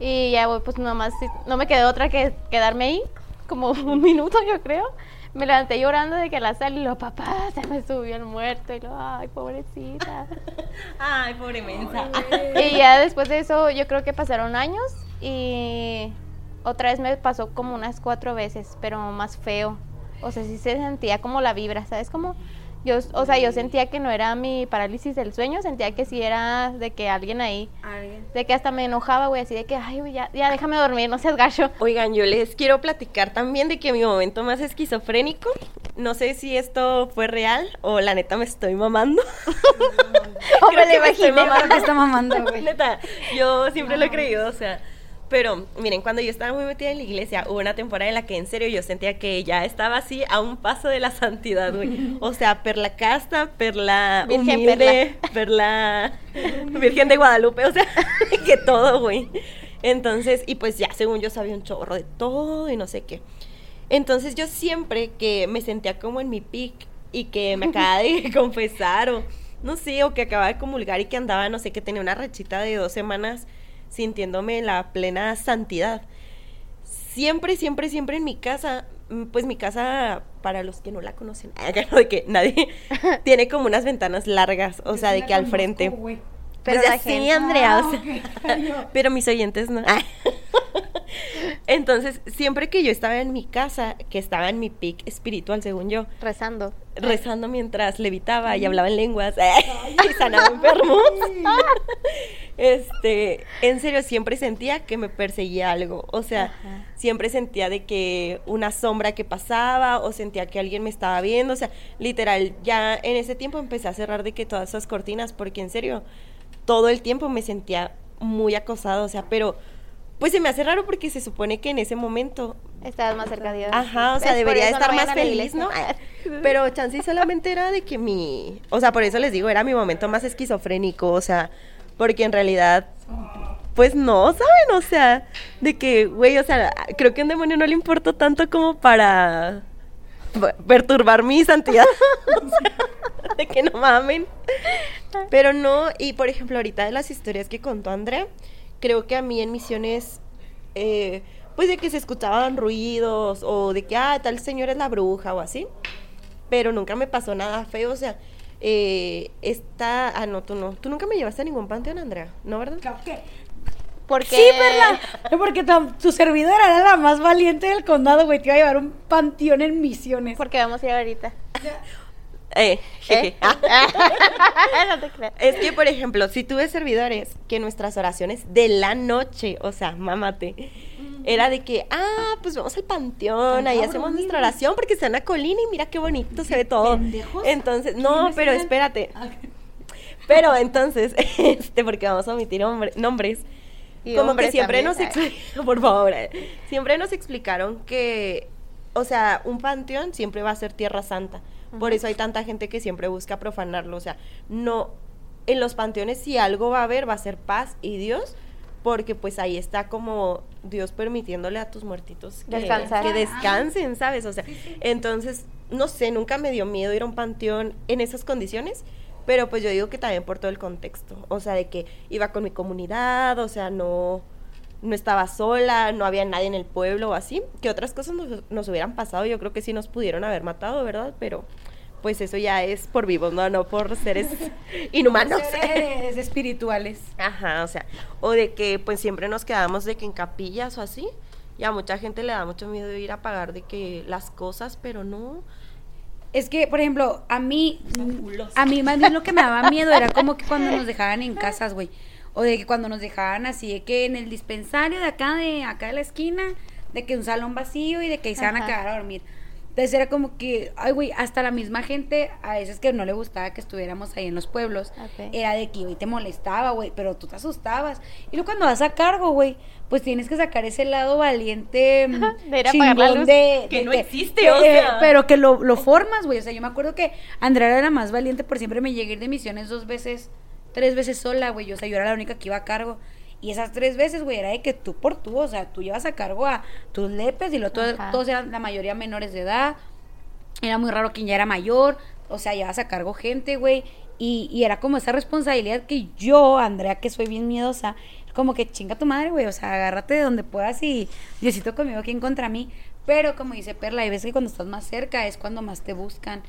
Y ya pues nomás no me quedó otra que quedarme ahí, como un minuto yo creo. Me levanté llorando de que la sal y lo, papá, se me subió el muerto. Y lo, ay, pobrecita. Ay, pobre mensa. Y ya después de eso, yo creo que pasaron años y otra vez me pasó como unas cuatro veces, pero más feo. O sea, sí se sentía como la vibra, ¿sabes? Como yo, o sea, yo sentía que no era mi parálisis del sueño, sentía que sí era de que alguien ahí, Alguien. de que hasta me enojaba, güey, así de que, ay, güey, ya, ya déjame dormir, no seas gacho. Oigan, yo les quiero platicar también de que mi momento más esquizofrénico, no sé si esto fue real o la neta me estoy mamando. O me Creo lo que me estoy imaginé. Mamando, güey. Neta, yo siempre lo he creído, o sea. Pero, miren, cuando yo estaba muy metida en la iglesia, hubo una temporada en la que en serio yo sentía que ya estaba así a un paso de la santidad, güey. O sea, perla casta, perla Virgen humilde, perla Virgen de Guadalupe, o sea, que todo, güey. Entonces, y pues ya, según yo sabía un chorro de todo y no sé qué. Entonces yo siempre que me sentía como en mi pic y que me acababa de confesar o no sé, o que acababa de comulgar y que andaba, no sé, que tenía una rachita de dos semanas sintiéndome en la plena santidad. Siempre, siempre, siempre en mi casa, mm, pues mi casa, para los que no la conocen, no, de que nadie tiene como unas ventanas largas, o sea, de que al frente. Pero Pues gente- Andrea, o sea, ok. pero mis oyentes no. Entonces, siempre que yo estaba en mi casa, que estaba en mi pic espiritual, según yo, Rezando. rezando mientras levitaba y hablaba en lenguas y sanaba enfermos. Este, en serio, siempre sentía que me perseguía algo. O sea, Ajá. siempre sentía de que una sombra que pasaba o sentía que alguien me estaba viendo. O sea, literal, ya en ese tiempo empecé a cerrar de que todas esas cortinas, porque en serio, todo el tiempo me sentía muy acosada. O sea, pero pues se me hace raro porque se supone que en ese momento Estabas más cerca de Dios. Ajá, o sea. Por debería estar más feliz, ¿no? Pero chance solamente era de que mi, o sea, por eso les digo, era mi momento más esquizofrénico, o sea, porque en realidad pues no, ¿saben? O sea, de que, güey, o sea, creo que a un demonio no le importa tanto como para perturbar mi santidad. de que no mamen. Pero no, y por ejemplo, ahorita de las historias que contó Andrea, creo que a mí en misiones, eh, pues de que se escuchaban ruidos o de que, ah, tal señor es la bruja o así, pero nunca me pasó nada feo, o sea, eh, esta, ah, no, tú no, tú nunca me llevaste a ningún panteón, Andrea, ¿no, verdad? Claro que- Porque Sí, Perla. Porque tu, tu servidora era la más valiente del condado, güey. Te iba a llevar un panteón en misiones. Porque vamos a ir ahorita. Eh, jeje. ¿Eh? Ah. no te creas. Es que, por ejemplo, si tuve servidores que nuestras oraciones de la noche, o sea, mámate, era de que, ah, pues vamos al panteón, ahí hacemos nuestra oración porque está en la colina y mira qué bonito se ve todo. pendejos. Entonces, no, ¿Quiénes pero espérate. Pero entonces, este, porque vamos a omitir hombre- nombres. Y como que siempre nos explicaron, por favor, eh, siempre nos explicaron que, o sea, un panteón siempre va a ser tierra santa. Por eso hay tanta gente que siempre busca profanarlo. O sea, no, en los panteones si algo va a haber, va a ser paz y Dios, porque pues ahí está como Dios permitiéndole a tus muertitos que, que descansen, ¿sabes? O sea, entonces, no sé, nunca me dio miedo ir a un panteón en esas condiciones. Pero pues yo digo que también por todo el contexto, o sea, de que iba con mi comunidad, o sea, no, no estaba sola, no había nadie en el pueblo o así, que otras cosas nos, nos hubieran pasado, yo creo que sí nos pudieron haber matado, ¿verdad? Pero pues eso ya es por vivos, no, no por seres inhumanos. Seres espirituales. Ajá, o sea, o de que pues siempre nos quedamos de que en capillas o así, y a mucha gente le da mucho miedo ir a pagar de que las cosas, pero no. Es que, por ejemplo, a mí, a mí más bien lo que me daba miedo era como que cuando nos dejaban en casas, güey. O de que cuando nos dejaban así, de que en el dispensario de acá, de acá de la esquina, de que un salón vacío y de que se van a quedar a dormir. Entonces era como que, ay, güey, hasta la misma gente, a veces que no le gustaba que estuviéramos ahí en los pueblos, era de que, güey, te molestaba, güey, pero tú te asustabas. Y luego cuando vas a cargo, güey, pues tienes que sacar ese lado valiente, mm, De ir a apagar la chingón luz. de- Que de- no de- existe, que, o eh, sea. pero que lo, lo formas, güey. O sea, yo me acuerdo que Andrea era la más valiente, por siempre me llegué a ir de misiones dos veces, tres veces sola, güey. O sea, yo era la única que iba a cargo. Y esas tres veces, güey, era de que tú por tú, o sea, tú llevas a cargo a tus lepes y lo, todos eran la mayoría menores de edad. Era muy raro quien ya era mayor, o sea, llevas a cargo gente, güey. Y, y era como esa responsabilidad que yo, Andrea, que soy bien miedosa, como que chinga tu madre, güey, o sea, agárrate de donde puedas y Diosito conmigo, quien contra mí. Pero como dice Perla, hay veces que cuando estás más cerca es cuando más te buscan,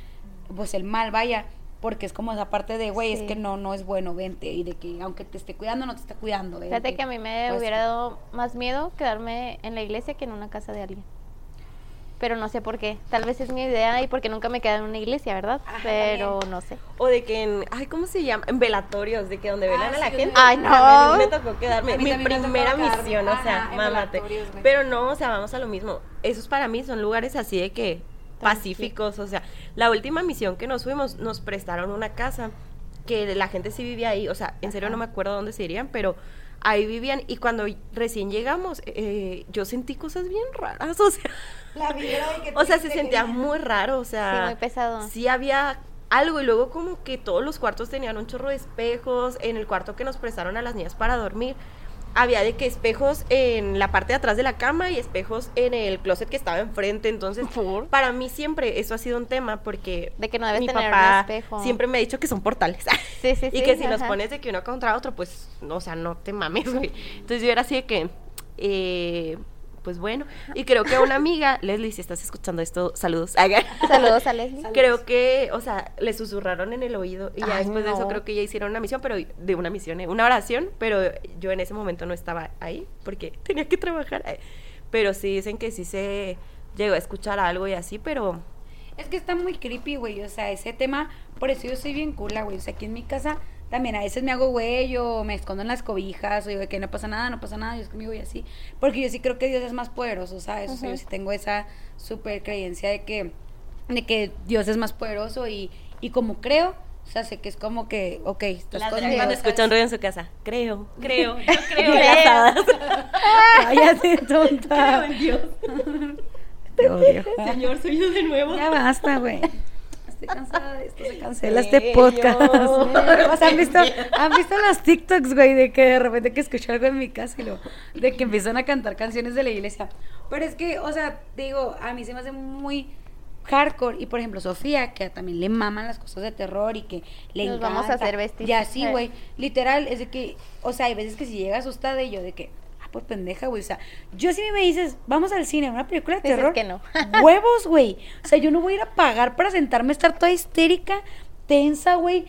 pues el mal, vaya, porque es como esa parte de, güey, es que no, no es bueno, vente, y de que aunque te esté cuidando, no te está cuidando, vente. Fíjate que a mí me Pues, hubiera dado más miedo quedarme en la iglesia que en una casa de alguien. Pero no sé por qué. Tal vez es mi idea y porque nunca me quedé en una iglesia, ¿verdad? Ajá, Pero no sé. O de que en, ay, ¿cómo se llama? En velatorios, de que donde Ah, velan a la sí, gente. Ay, A no. mí me tocó quedarme, mi primera quedarme, misión, o sea, güey. Pero no, o sea, vamos a lo mismo. Esos para mí son lugares así de que pacíficos, o sea, la última misión que nos fuimos, nos prestaron una casa que la gente sí vivía ahí, o sea, en serio no me acuerdo dónde se irían, pero ahí vivían y cuando recién llegamos, eh, yo sentí cosas bien raras, o sea, La vibra de que o sea, se sentía quería- muy raro, o sea, Sí, muy pesado. sí había algo y luego como que todos los cuartos tenían un chorro de espejos, en el cuarto que nos prestaron a las niñas para dormir, había de que espejos en la parte de atrás de la cama y espejos en el closet que estaba enfrente, entonces ¿Por? para mí siempre eso ha sido un tema porque De que no debes mi tener un papá espejo. siempre me ha dicho que son portales. Sí, sí, y sí, que si los ajá. pones de que uno contra otro, pues, o sea, no te mames, güey. Entonces yo era así de que, eh, pues bueno, y creo que a una amiga, Leslie, si estás escuchando esto, saludos. Saludos a Leslie. Creo que, o sea, le susurraron en el oído y ya Ay, después de eso creo que ya hicieron una misión, pero de una misión, eh, una oración, pero yo en ese momento no estaba ahí porque tenía que trabajar. Pero sí dicen que sí se llegó a escuchar algo y así, pero Es que está muy creepy, güey. O sea, ese tema, por eso yo soy bien cula, güey. O sea, aquí en mi casa también a veces me hago güey o me escondo en las cobijas o digo que no pasa nada, no pasa nada, Dios conmigo y así. Porque yo sí creo que Dios es más poderoso, ¿sabes? O sea, yo sí tengo esa super creencia de que, de que Dios es más poderoso y, y como creo, o sea, sé que es como que, ok, estás La conmigo. cuando ¿sabes? escucha un ruido en su casa. Creo, creo, yo creo. Las. Cállate, tonta. Creo en Dios. Te odio. Señor, soy yo de nuevo. Ya basta, güey. Estoy cansada de esto, se cancela Sí, este podcast. yo. O sea, ¿han visto, han visto los TikToks, güey, de que de repente que escucho algo en mi casa y lo, de que empiezan a cantar canciones de la iglesia. Pero es que, o sea, digo, a mí se me hace muy hardcore. Y por ejemplo, Sofía, que también le maman las cosas de terror y que le Nos encanta. vamos a hacer vestir. Ya sí, Eh. güey. Literal, es de que, o sea, hay veces que si llega asustada y yo de que, pues pendeja, güey. O sea, yo si me dices, vamos al cine, una película de Dices terror. que no. Huevos, güey. O sea, yo no voy a ir a pagar para sentarme a estar toda histérica, tensa, güey,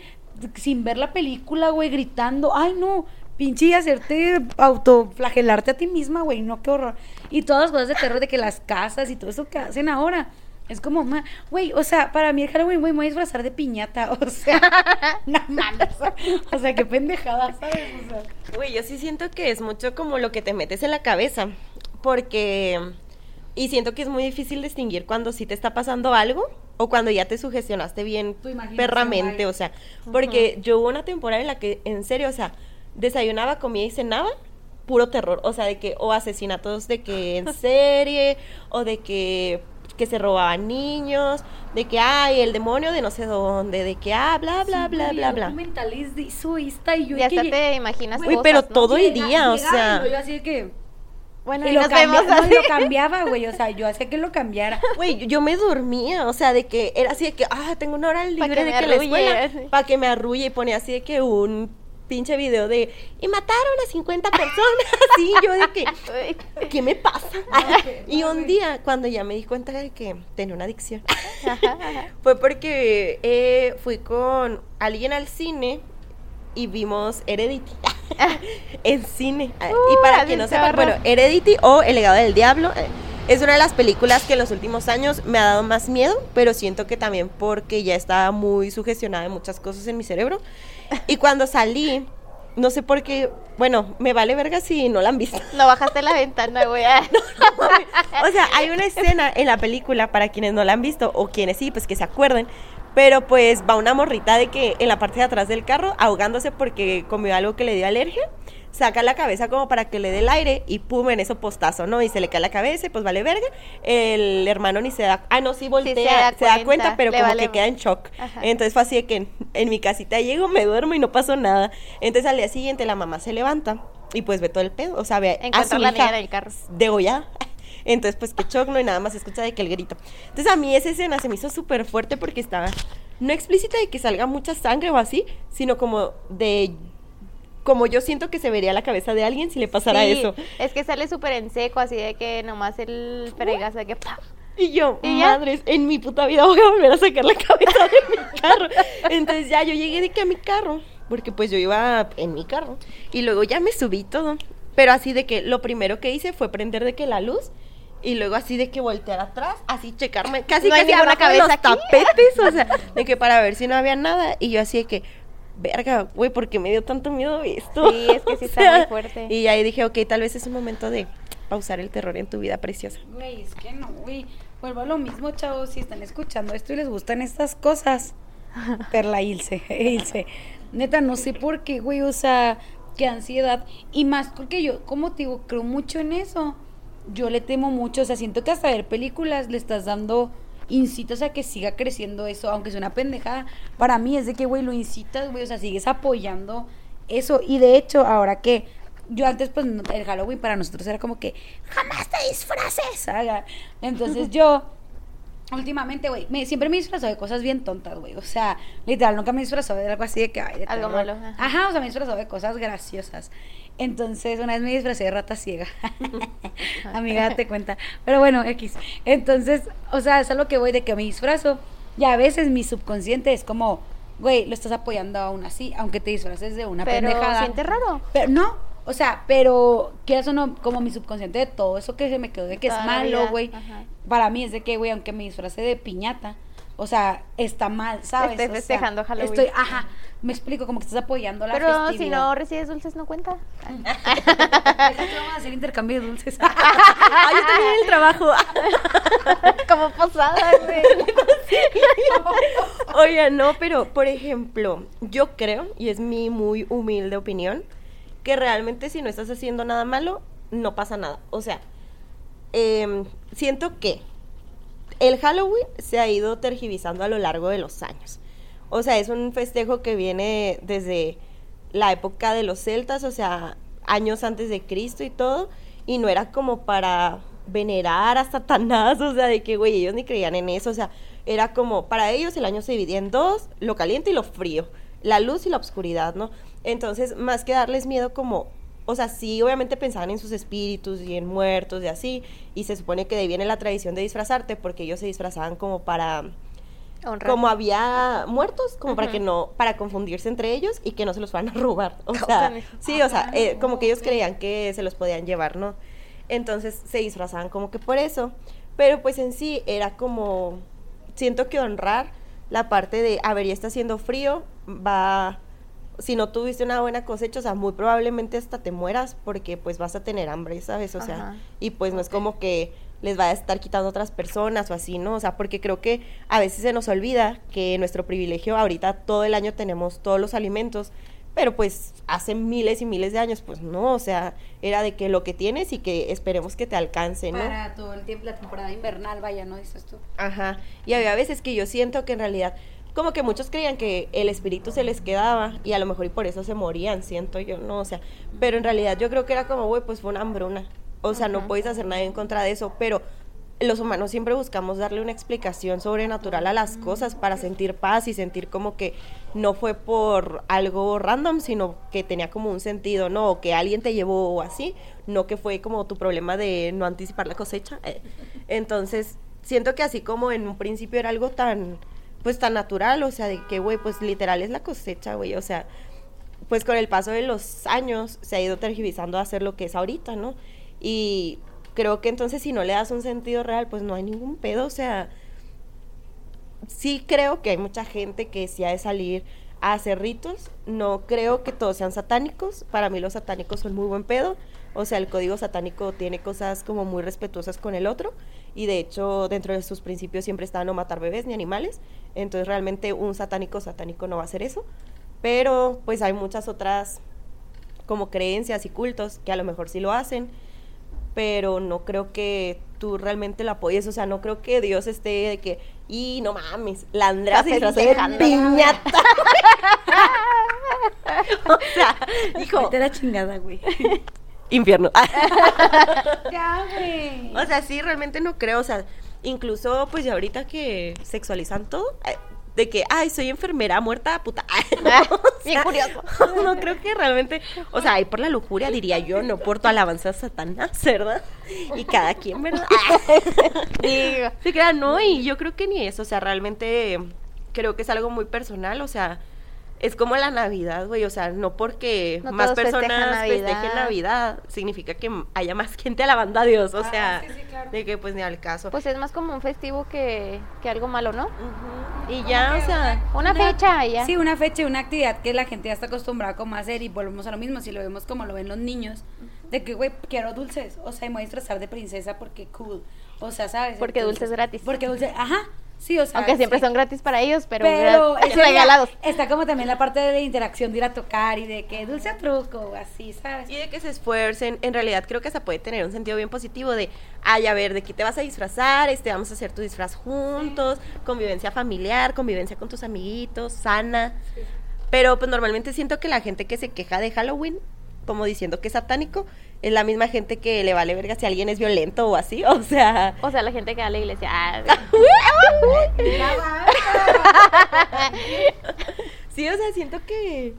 sin ver la película, güey, gritando. Ay, no. Pinche y hacerte autoflagelarte a ti misma, güey, no, qué horror. Y todas las cosas de terror de que las casas y todo eso que hacen ahora. Es como, ma- güey, o sea, para mí el Halloween, güey, me voy a disfrazar de piñata, o sea, no mames, o sea, qué pendejada, ¿sabes? O sea, Güey, yo sí siento que es mucho como lo que te metes en la cabeza, porque... Y siento que es muy difícil distinguir cuando sí te está pasando algo o cuando ya te sugestionaste bien perramente, o sea, porque yo hubo una temporada en la que, en serio, o sea, desayunaba, comía y cenaba puro terror, o sea, de que, o asesinatos de que en serie, o de que, que se robaban niños, de que, ay, el demonio de no sé dónde, de que, ah, bla, bla, sí, bla, bla, bla. su Insta y yo Ya que hasta te imaginas Güey, cosas, pero ¿no? todo el día, o sea. y luego yo así de que... Bueno, y y, lo, nos cambia- vemos no, y lo cambiaba, güey, o sea, yo hacía que lo cambiara. Güey, yo- yo me dormía, o sea, de que era así de que, ah, tengo una hora Pa' libre que de que la escuela, para que me arrulle y ponía así de que un pinche video de, y mataron a 50 personas, así, yo de que. ¿qué me pasa? y un día, cuando ya me di cuenta de que tenía una adicción, fue porque eh, fui con alguien al cine y vimos Heredity en cine. y Uh, para hace quien no sepa, bueno, Heredity o El legado del diablo eh, es una de las películas que en los últimos años me ha dado más miedo, pero siento que también porque ya estaba muy sugestionada de muchas cosas en mi cerebro. Y cuando salí, no sé por qué, bueno, me vale verga si no la han visto. No bajaste la ventana, güey. O sea, hay una escena en la película, para quienes no la han visto, o quienes sí, pues que se acuerden, pero pues va una morrita de que en la parte de atrás del carro, ahogándose porque comió algo que le dio alergia, saca la cabeza como para que le dé el aire y pum, en eso postazo, ¿no? Y se le cae la cabeza y pues vale verga. El hermano ni se da, ah, no, sí voltea, se, da da cuenta, pero como vale- que queda en shock. Ajá. Entonces fue así de que en, en mi casita llego, me duermo y no pasó nada. Entonces al día siguiente la mamá se levanta y pues ve todo el pedo, o sea, ve a su Encuentra la niña hija en el carro. degollada. Entonces, pues que shock, ¿no? Y nada más se escucha de que el grito. Entonces, a mí esa escena se me hizo súper fuerte porque estaba no explícita de que salga mucha sangre o así, sino como de. Como yo siento que se vería la cabeza de alguien si le pasara Sí, eso. Es que sale súper en seco, así de que nomás el fregazo de que. ¡pam! Y yo, madres, en mi puta vida voy a volver a sacar la cabeza de mi carro. Entonces ya yo llegué de que a mi carro, porque pues yo iba en mi carro. Y luego ya me subí todo. Pero así de que lo primero que hice fue prender de que la luz. Y luego así de que voltear atrás, así checarme, casi No casi de los cabeza aquí. tapetes, o sea, de que para ver si no había nada. Y yo así de que, verga, güey, ¿por qué me dio tanto miedo esto? Sí, es que sí O está sea, muy fuerte. Y ahí dije, ok, tal vez es un momento de pausar el terror en tu vida preciosa. Güey, es que no, güey. Vuelvo a lo mismo, chavos. Si están escuchando esto y les gustan estas cosas, Perla Ilse, Ilse. Neta, no sé por qué, güey, o sea, qué ansiedad. Y más porque yo, como te digo, creo mucho en eso. Yo le temo mucho, o sea, siento que hasta ver películas le estás dando, incitas a que siga creciendo eso, aunque es una pendejada. Para mí es de que, güey, lo incitas, güey, o sea, sigues apoyando eso. Y de hecho, ahora que yo antes, pues, el Halloween para nosotros era como que, jamás te disfraces, haga. Entonces yo últimamente, güey, me, siempre me disfrazo de cosas bien tontas, güey. O sea, literal, nunca me he disfrazado de algo así de que, ay, de Algo malo, ajá. Ajá, o sea, me he disfrazado de cosas graciosas. Entonces, una vez me disfracé de rata ciega. Amiga, date cuenta. Pero bueno, X. Entonces, o sea, es a lo que voy de que me disfrazo. Y a veces mi subconsciente es como, güey, lo estás apoyando aún así, aunque te disfraces de una Pero pendejada. siente raro. Pero no, o sea, pero quieras o no, como mi subconsciente de todo eso que se me quedó de que es Toda malo, güey. Para mí es de que, güey, aunque me disfrace de piñata, o sea, está mal, ¿sabes? Estoy O sea, festejando Halloween. Estoy, ajá, me explico, como que estás apoyando la Pero si no recibes dulces, no cuenta. Vamos a hacer intercambio de dulces. Ah, yo también en el trabajo. Como posada, güey. Oye, no, pero por ejemplo, yo creo, y es mi muy humilde opinión, que realmente si no estás haciendo nada malo, no pasa nada. O sea, em, siento que el Halloween se ha ido tergiversando a lo largo de los años. O sea, es un festejo que viene desde la época de los celtas, o sea, años antes de Cristo y todo, y no era como para venerar a Satanás, o sea, de que, güey, ellos ni creían en eso, o sea, era como, para ellos el año se dividía en dos, lo caliente y lo frío, la luz y la oscuridad, ¿no? Entonces, más que darles miedo como, o sea, sí, obviamente pensaban en sus espíritus y en muertos y así, y se supone que de ahí viene la tradición de disfrazarte, porque ellos se disfrazaban como para Honrar. como había muertos, como para que no, para confundirse entre ellos y que no se los fueran a robar. O sea, sí, o sea, eh, como que ellos creían que se los podían llevar, ¿no? Entonces se disfrazaban como que por eso. Pero pues en sí era como, siento que honrar la parte de, a ver, ya está haciendo frío, va, si no tuviste una buena cosecha, o sea, muy probablemente hasta te mueras porque pues vas a tener hambre, ¿sabes? O sea, Ajá. y pues no es como que les va a estar quitando a otras personas o así, ¿no? O sea, porque creo que a veces se nos olvida que nuestro privilegio ahorita todo el año tenemos todos los alimentos, pero pues hace miles y miles de años, pues no, o sea, era de que lo que tienes y que esperemos que te alcance, ¿no? Para todo el tiempo, la temporada invernal, vaya, ¿no? Dices tú. Ajá. Y había veces que yo siento que en realidad, como que muchos creían que el espíritu se les quedaba y a lo mejor y por eso se morían, siento yo, ¿no? O sea, pero en realidad yo creo que era como, güey, pues fue una hambruna. O sea, no puedes hacer nada en contra de eso, pero los humanos siempre buscamos darle una explicación sobrenatural a las cosas para sentir paz y sentir como que no fue por algo random, sino que tenía como un sentido, ¿no? O que alguien te llevó o así, no que fue como tu problema de no anticipar la cosecha. eh. Entonces, siento que así como en un principio era algo tan, pues tan natural, o sea, de que, güey, pues literal es la cosecha, güey, o sea, pues con el paso de los años se ha ido tergiversando a hacer lo que es ahorita, ¿no? Y creo que entonces si no le das un sentido real, pues no hay ningún pedo, o sea, sí creo que hay mucha gente que sí ha de salir a hacer ritos, no creo que todos sean satánicos, para mí los satánicos son muy buen pedo, o sea, el código satánico tiene cosas como muy respetuosas con el otro y de hecho dentro de sus principios siempre está no matar bebés ni animales, entonces realmente un satánico satánico no va a hacer eso, pero pues hay muchas otras como creencias y cultos que a lo mejor sí lo hacen, pero no creo que tú realmente la apoyes, o sea, no creo que Dios esté de que, y no mames, la Andrea se disfrazó de piñata. o sea, hijo, Vete la chingada, güey. infierno. o sea, sí, realmente no creo, o sea, incluso pues ya ahorita que sexualizan todo, eh, de que, ay, soy enfermera muerta, puta. O Bien curioso. No creo que realmente, o sea, ahí por la lujuria diría yo, no por tu alabanza a Satanás, ¿verdad? Y cada quien, ¿verdad? Digo. Sí, crean, no, y yo creo que ni eso, o sea, realmente creo que es algo muy personal, o sea, es como la Navidad, güey, o sea, no porque No más personas Navidad. festejen Navidad, significa que haya más gente alabando a Dios, o Ah, sea, sí, sí, claro. de que pues ni al caso. Pues es más como un festivo que, que algo malo, ¿no? Ujú. Y ya, o sea, Una fecha ya. Sí, una fecha y una actividad que la gente ya está acostumbrada como a hacer y volvemos a lo mismo, si lo vemos como lo ven los niños, de que, güey, quiero dulces, o sea, y me voy a disfrazar de princesa porque cool, o sea, ¿sabes? Porque dulce es gratis. Porque dulce, ajá, sí, o sea. Aunque siempre sí. son gratis para ellos, pero, Pero día regalados. Está como también la parte de interacción de ir a tocar y de que dulce truco, así, ¿sabes? Y de que se esfuercen, en realidad creo que hasta puede tener un sentido bien positivo de, ay, a ver, de qué te vas a disfrazar, este, vamos a hacer tu disfraz juntos, convivencia familiar, convivencia con tus amiguitos, sana. Pero pues normalmente siento que la gente que se queja de Halloween, como diciendo que es satánico, es la misma gente que le vale verga si alguien es violento o así, o sea... O sea, la gente que va a la iglesia. ah, Sí, o sea, siento que.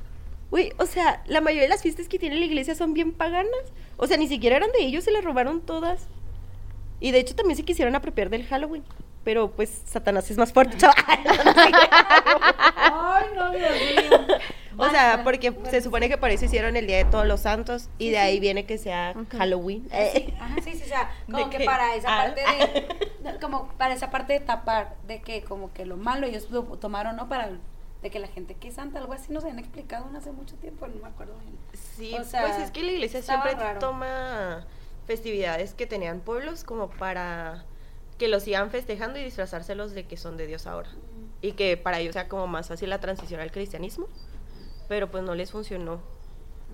Uy, o sea, la mayoría de las fiestas que tiene la iglesia son bien paganas. O sea, ni siquiera eran de ellos, se las robaron todas. Y de hecho también se quisieron apropiar del Halloween. Pero pues Satanás es más fuerte, chaval. Ay, no, Dios mío. O sea, porque se supone que por eso hicieron el Día de Todos los Santos. Y de ahí viene que sea. Halloween. Sí, ajá, sí, sí, o sea, como ¿De que para esa parte de, de- como para esa parte de tapar, de que como que lo malo ellos lo tomaron, ¿no? Para, de que la gente que es santa, algo así nos habían explicado hace mucho tiempo, no me acuerdo bien. Sí, O sea, pues es que la iglesia siempre raro. toma festividades que tenían pueblos como para que los sigan festejando y disfrazárselos de que son de Dios ahora. Y que para ellos sea como más fácil la transición al cristianismo. Pero pues no les funcionó.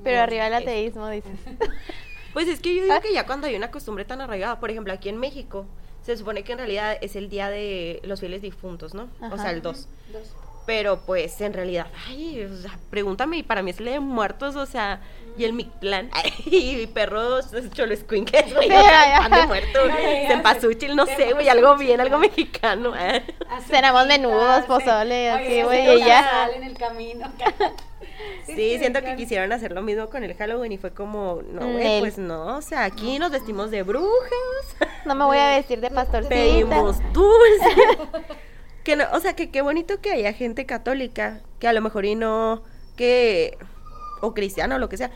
Pero No, arriba el es- ateísmo, dices. Pues es que yo digo que ya cuando hay una costumbre tan arraigada, por ejemplo, aquí en México, se supone que en realidad es el día de los fieles difuntos, ¿no? O sea, el 2. Dos. Pero pues en realidad, ay, o sea, pregúntame, y para mí es el de muertos, o sea, y el Mictlán, y perros cholescuinques, güey, pan de muerto, cempasúchil, no sé, güey, algo bien, algo mexicano. eh. Cenamos menudos, pozole, así, güey, y ya. sal en el camino. Sí, siento que quisieron hacer lo mismo con el Halloween y fue como, no, güey, Nel. pues no, o sea, aquí nos vestimos de brujas, No me voy a vestir de pastorcita. pedimos dulce. que no, o sea, que qué bonito que haya gente católica, que a lo mejor y no, que, o cristiana o lo que sea,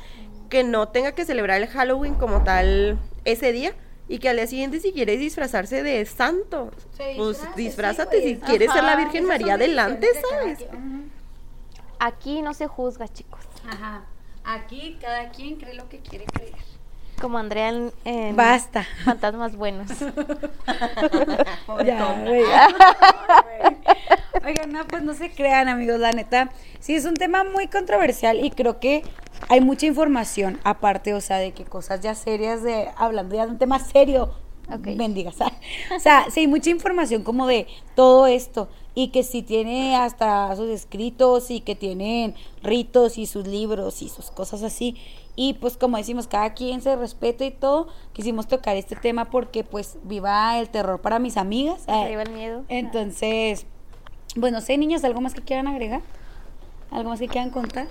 que no tenga que celebrar el Halloween como tal ese día. Y que al día siguiente si quieres disfrazarse de santo, pues disfrázate sí, si güey. quieres ser la Virgen María adelante, ¿sabes? quien. Aquí no se juzga, chicos. Ajá. Aquí cada quien cree lo que quiere creer. Como Andrea en, en Basta. Fantasmas Buenos. Oigan, no, pues no se crean, amigos, la neta. Sí, es un tema muy controversial y creo que hay mucha información aparte, o sea, de que cosas ya serias de hablando ya de un tema serio. Ok. Bendiga, ¿sabes? O sea, sí, hay mucha información como de todo esto y que sí tiene hasta sus escritos y que tienen ritos y sus libros y sus cosas así. Y pues como decimos, cada quien se respeta y todo, quisimos tocar este tema porque pues viva el terror para mis amigas. Que Eh, viva el miedo. entonces, pues no sé, niños, ¿algo más que quieran agregar? ¿Algo más que quieran contar?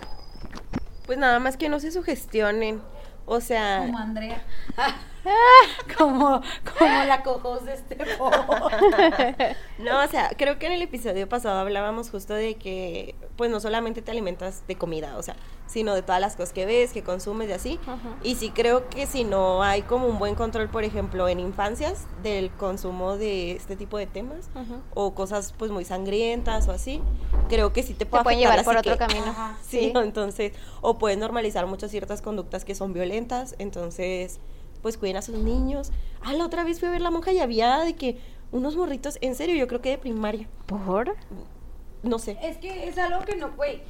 Pues nada más que no se sugestionen. O sea, Como Andrea. como, como la cojos de este No, o sea, creo que en el episodio pasado hablábamos justo de que, pues no solamente te alimentas de comida, o sea, sino de todas las cosas que ves, que consumes y así. Y sí creo que si no hay como un buen control, por ejemplo, en infancias del consumo de este tipo de temas o cosas pues muy sangrientas o así, creo que sí te puede Te pueden llevar por otro camino. Ajá, Sí, entonces, o pueden normalizar muchas ciertas conductas que son violentas, entonces, pues cuiden a sus niños. Ah, la otra vez fui a ver la monja y había de que unos morritos, en serio, yo creo que de primaria, ¿Por? no sé. Es que es algo que no, güey.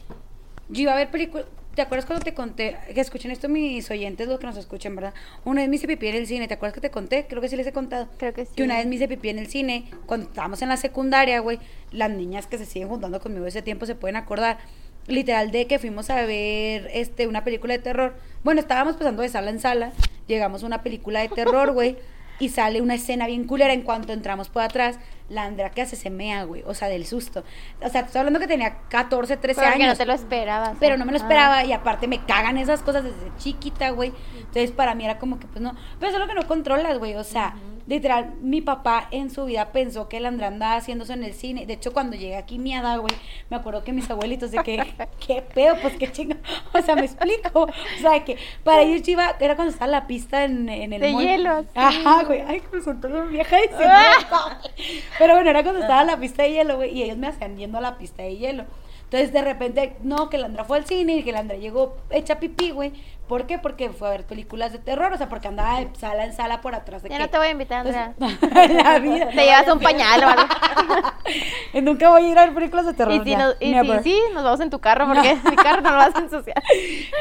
Yo iba a ver películas. ¿Te acuerdas cuando te conté? Que escuchen esto mis oyentes, los que nos escuchan, ¿verdad? Una vez me hice pipí en el cine. ¿Te acuerdas que te conté? Creo que sí les he contado. Creo que sí. Que una vez me hice pipí en el cine. Cuando estábamos en la secundaria, güey. Las niñas que se siguen juntando conmigo de ese tiempo se pueden acordar. Literal de que fuimos a ver este una película de terror. Bueno, estábamos pasando de sala en sala. Llegamos a una película de terror, güey. Y sale una escena bien culera en cuanto entramos por atrás. La Andrea que hace se mea, güey. O sea, del susto. O sea, te estoy hablando que tenía 14, 13 Pero que no años. te lo esperabas. Pero no me lo Ah. esperaba y aparte me cagan esas cosas desde chiquita, güey. Entonces para mí era como que pues no, pero eso es lo que no controlas, güey. O sea, literal, mi papá en su vida pensó que el André andaba haciendo eso en el cine. De hecho, cuando llegué aquí miada, güey, me acuerdo que mis abuelitos de que, qué pedo, pues qué chingo. O sea, me explico. O sea, que para ellos iba, era cuando estaba la pista en, en el De hielo. Ajá, güey. Ay, me soltó la vieja diciendo eso. Pero bueno, era cuando estaba la pista de hielo, güey, y ellos me hacían yendo a la pista de hielo. Entonces, de repente, no, que la Andra fue al cine y que la Andra llegó hecha pipí, güey. ¿Por qué? Porque fue a ver películas de terror, o sea, porque andaba de sala en sala por atrás de Ya que- no te voy a invitar, Andrea. la vida. Te llevas un pañal o algo. Nunca voy a ir a ver películas de terror. y si, ya, nos, y si sí, nos vamos en tu carro porque mi carro no lo vas a ensuciar.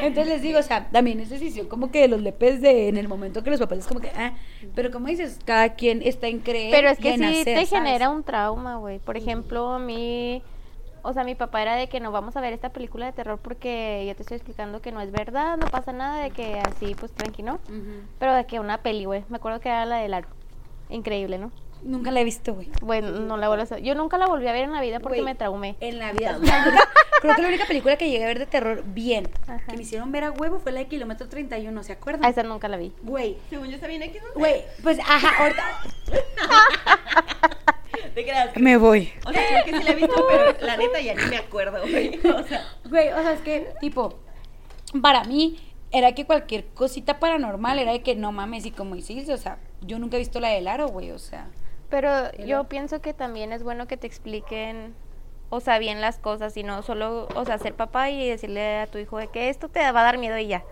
Entonces les digo, o sea, también es decisión como que de los lepes de en el momento que los papás es como que, ah, pero como dices, cada quien está en creer. Pero es y que en sí hacer, te ¿sabes? genera un trauma, güey. Por ejemplo, a mí, o sea, mi papá era de que no vamos a ver esta película de terror porque yo te estoy explicando que no es verdad, no pasa nada, de que así, pues tranquilo. Ujú. Pero de que una peli, güey. Me acuerdo que era la del aro. Increíble, ¿no? Nunca la he visto, güey. Bueno, no la vuelvo a Yo nunca la volví a ver en la vida porque me traumé. En la vida. La única- creo que la única película que llegué a ver de terror bien, Ajá. que me hicieron ver a huevo, fue la de Kilómetro 31, ¿se acuerdan? A esa nunca la vi. Güey, Según yo está bien aquí, ¿no? güey, pues ajá, ahorita Te creas. me voy. O sea, creo que sí la he visto, pero la neta ya ni me acuerdo, güey. O sea, Güey, o sea, es que, tipo, para mí era que cualquier cosita paranormal era de que no mames, y como hiciste, o sea, yo nunca he visto la del aro, güey, o sea. Pero yo pienso que también es bueno que te expliquen, o sea, bien las cosas y no solo, o sea, ser papá y decirle a tu hijo de que esto te va a dar miedo y ya.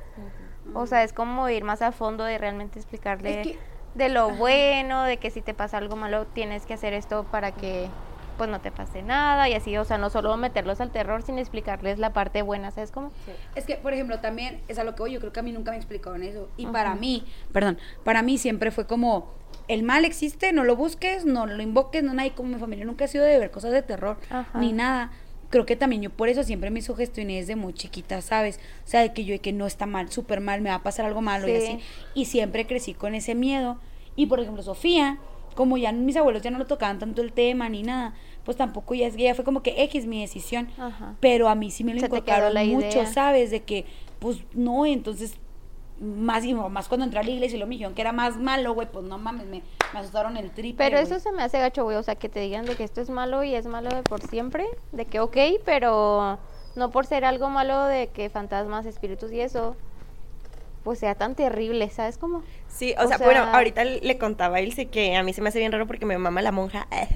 O sea, es como ir más a fondo de realmente explicarle Es que- de lo bueno, de que si te pasa algo malo tienes que hacer esto para que pues no te pase nada y así, o sea, no solo meterlos al terror sin explicarles la parte buena, ¿sabes cómo? Es que, por ejemplo, también es a lo que voy, yo creo que a mí nunca me explicaron eso. Y para mí, perdón, para mí siempre fue como, el mal existe, no lo busques, no lo invoques, no nadie como mi familia nunca ha sido de ver cosas de terror, Ajá. ni nada. Creo que también yo por eso siempre me sugestioné desde muy chiquita, ¿sabes? O sea, de que yo de que no está mal, súper mal, me va a pasar algo malo y Sí. así. Y siempre crecí con ese miedo. Y por ejemplo, Sofía, como ya mis abuelos ya no lo tocaban tanto el tema ni nada, pues tampoco ya es que ya fue como que X mi decisión. Ajá. Pero a mí sí me lo Se inculcaron mucho. ¿sabes? De que, pues no, entonces, más y más cuando entré a la iglesia y lo me dijeron que era más malo, güey, pues no mames, me, me asustaron el triple. Pero eso se me hace gacho, güey. O sea, que te digan de que esto es malo y es malo de por siempre. De que, ok, pero no por ser algo malo de que fantasmas, espíritus y eso, pues sea tan terrible, ¿sabes cómo? Sí, o, O sea, bueno, ahorita le contaba a Ilse que a mí se me hace bien raro porque me mama la monja, eh,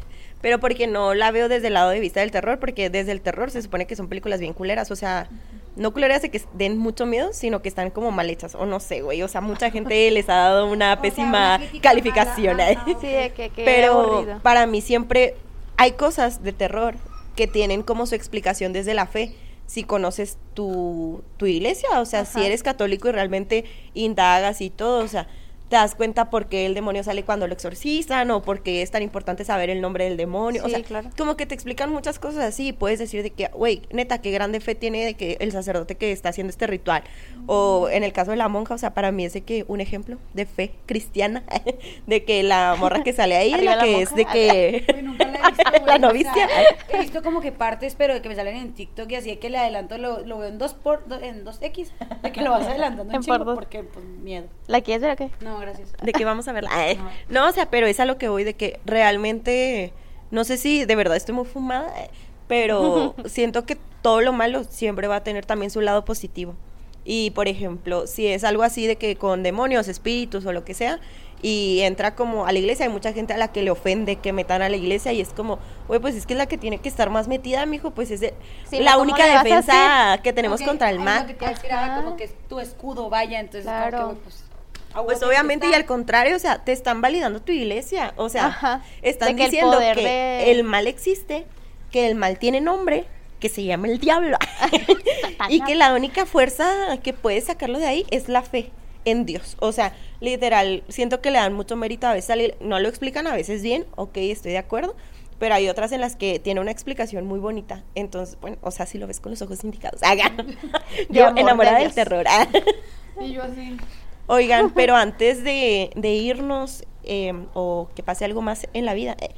pero porque no la veo desde el lado de vista del terror, porque desde el terror se supone que son películas bien culeras, o sea, no culeras de que den mucho miedo, sino que están como mal hechas, o no sé, güey, o sea, mucha gente les ha dado una sea, pésima calificación, mala, eh. Sí, de que, que pero aburrido. para mí siempre hay cosas de terror que tienen como su explicación desde la fe. Si conoces tu, tu iglesia, o sea, si eres católico y realmente indagas y todo, o sea, te das cuenta por qué el demonio sale cuando lo exorcizan o por qué es tan importante saber el nombre del demonio. o sea, claro. como que te explican muchas cosas así y puedes decir de que, güey, neta, qué grande fe tiene de que el sacerdote que está haciendo este ritual. O en el caso de la monja, o sea, para mí es de que un ejemplo de fe cristiana, de que la morra que sale ahí es la la que es de que... Güey, nunca la he visto, güey, La o novicia. sea, he visto como que partes, pero de que me salen en TikTok y así de que le adelanto, lo, lo veo en dos por, do- en dos X, de que lo vas adelantando en En por chingo porque, pues, miedo. ¿La quieres ver o qué? No, gracias. de que vamos a verla. Ay, No. No, o sea, pero es a lo que voy, de que realmente, no sé si de verdad estoy muy fumada, pero siento que todo lo malo siempre va a tener también su lado positivo. Y, por ejemplo, si es algo así de que con demonios, espíritus o lo que sea, y entra como a la iglesia, hay mucha gente a la que le ofende que metan a la iglesia y es como, güey, pues es que es la que tiene que estar más metida, mijo, pues es de- Sí, la ¿cómo única defensa que tenemos contra el mal. Que te ah, Ajá. como que es tu escudo, vaya, entonces, como que, Claro. güey, pues, Pues tiene que obviamente y al contrario, o sea, te están validando tu iglesia, o sea, Ajá, están que diciendo que de- el mal existe, que el mal tiene nombre, que se llama el diablo y que la única fuerza que puede sacarlo de ahí es la fe en Dios. O sea, literal, siento que le dan mucho mérito a veces, no lo explican a veces bien, ok, estoy de acuerdo, pero hay otras en las que tiene una explicación muy bonita. Entonces, bueno, o sea, si lo ves con los ojos indicados. Haga. De Yo amor, enamorada de del terror. Y yo así. Oigan, pero antes de, de irnos eh, o que pase algo más en la vida, eh,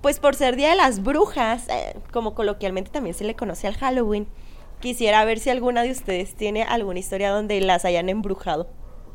pues por ser Día de las Brujas, eh, como coloquialmente también se le conoce al Halloween, quisiera ver si alguna de ustedes tiene alguna historia donde las hayan embrujado.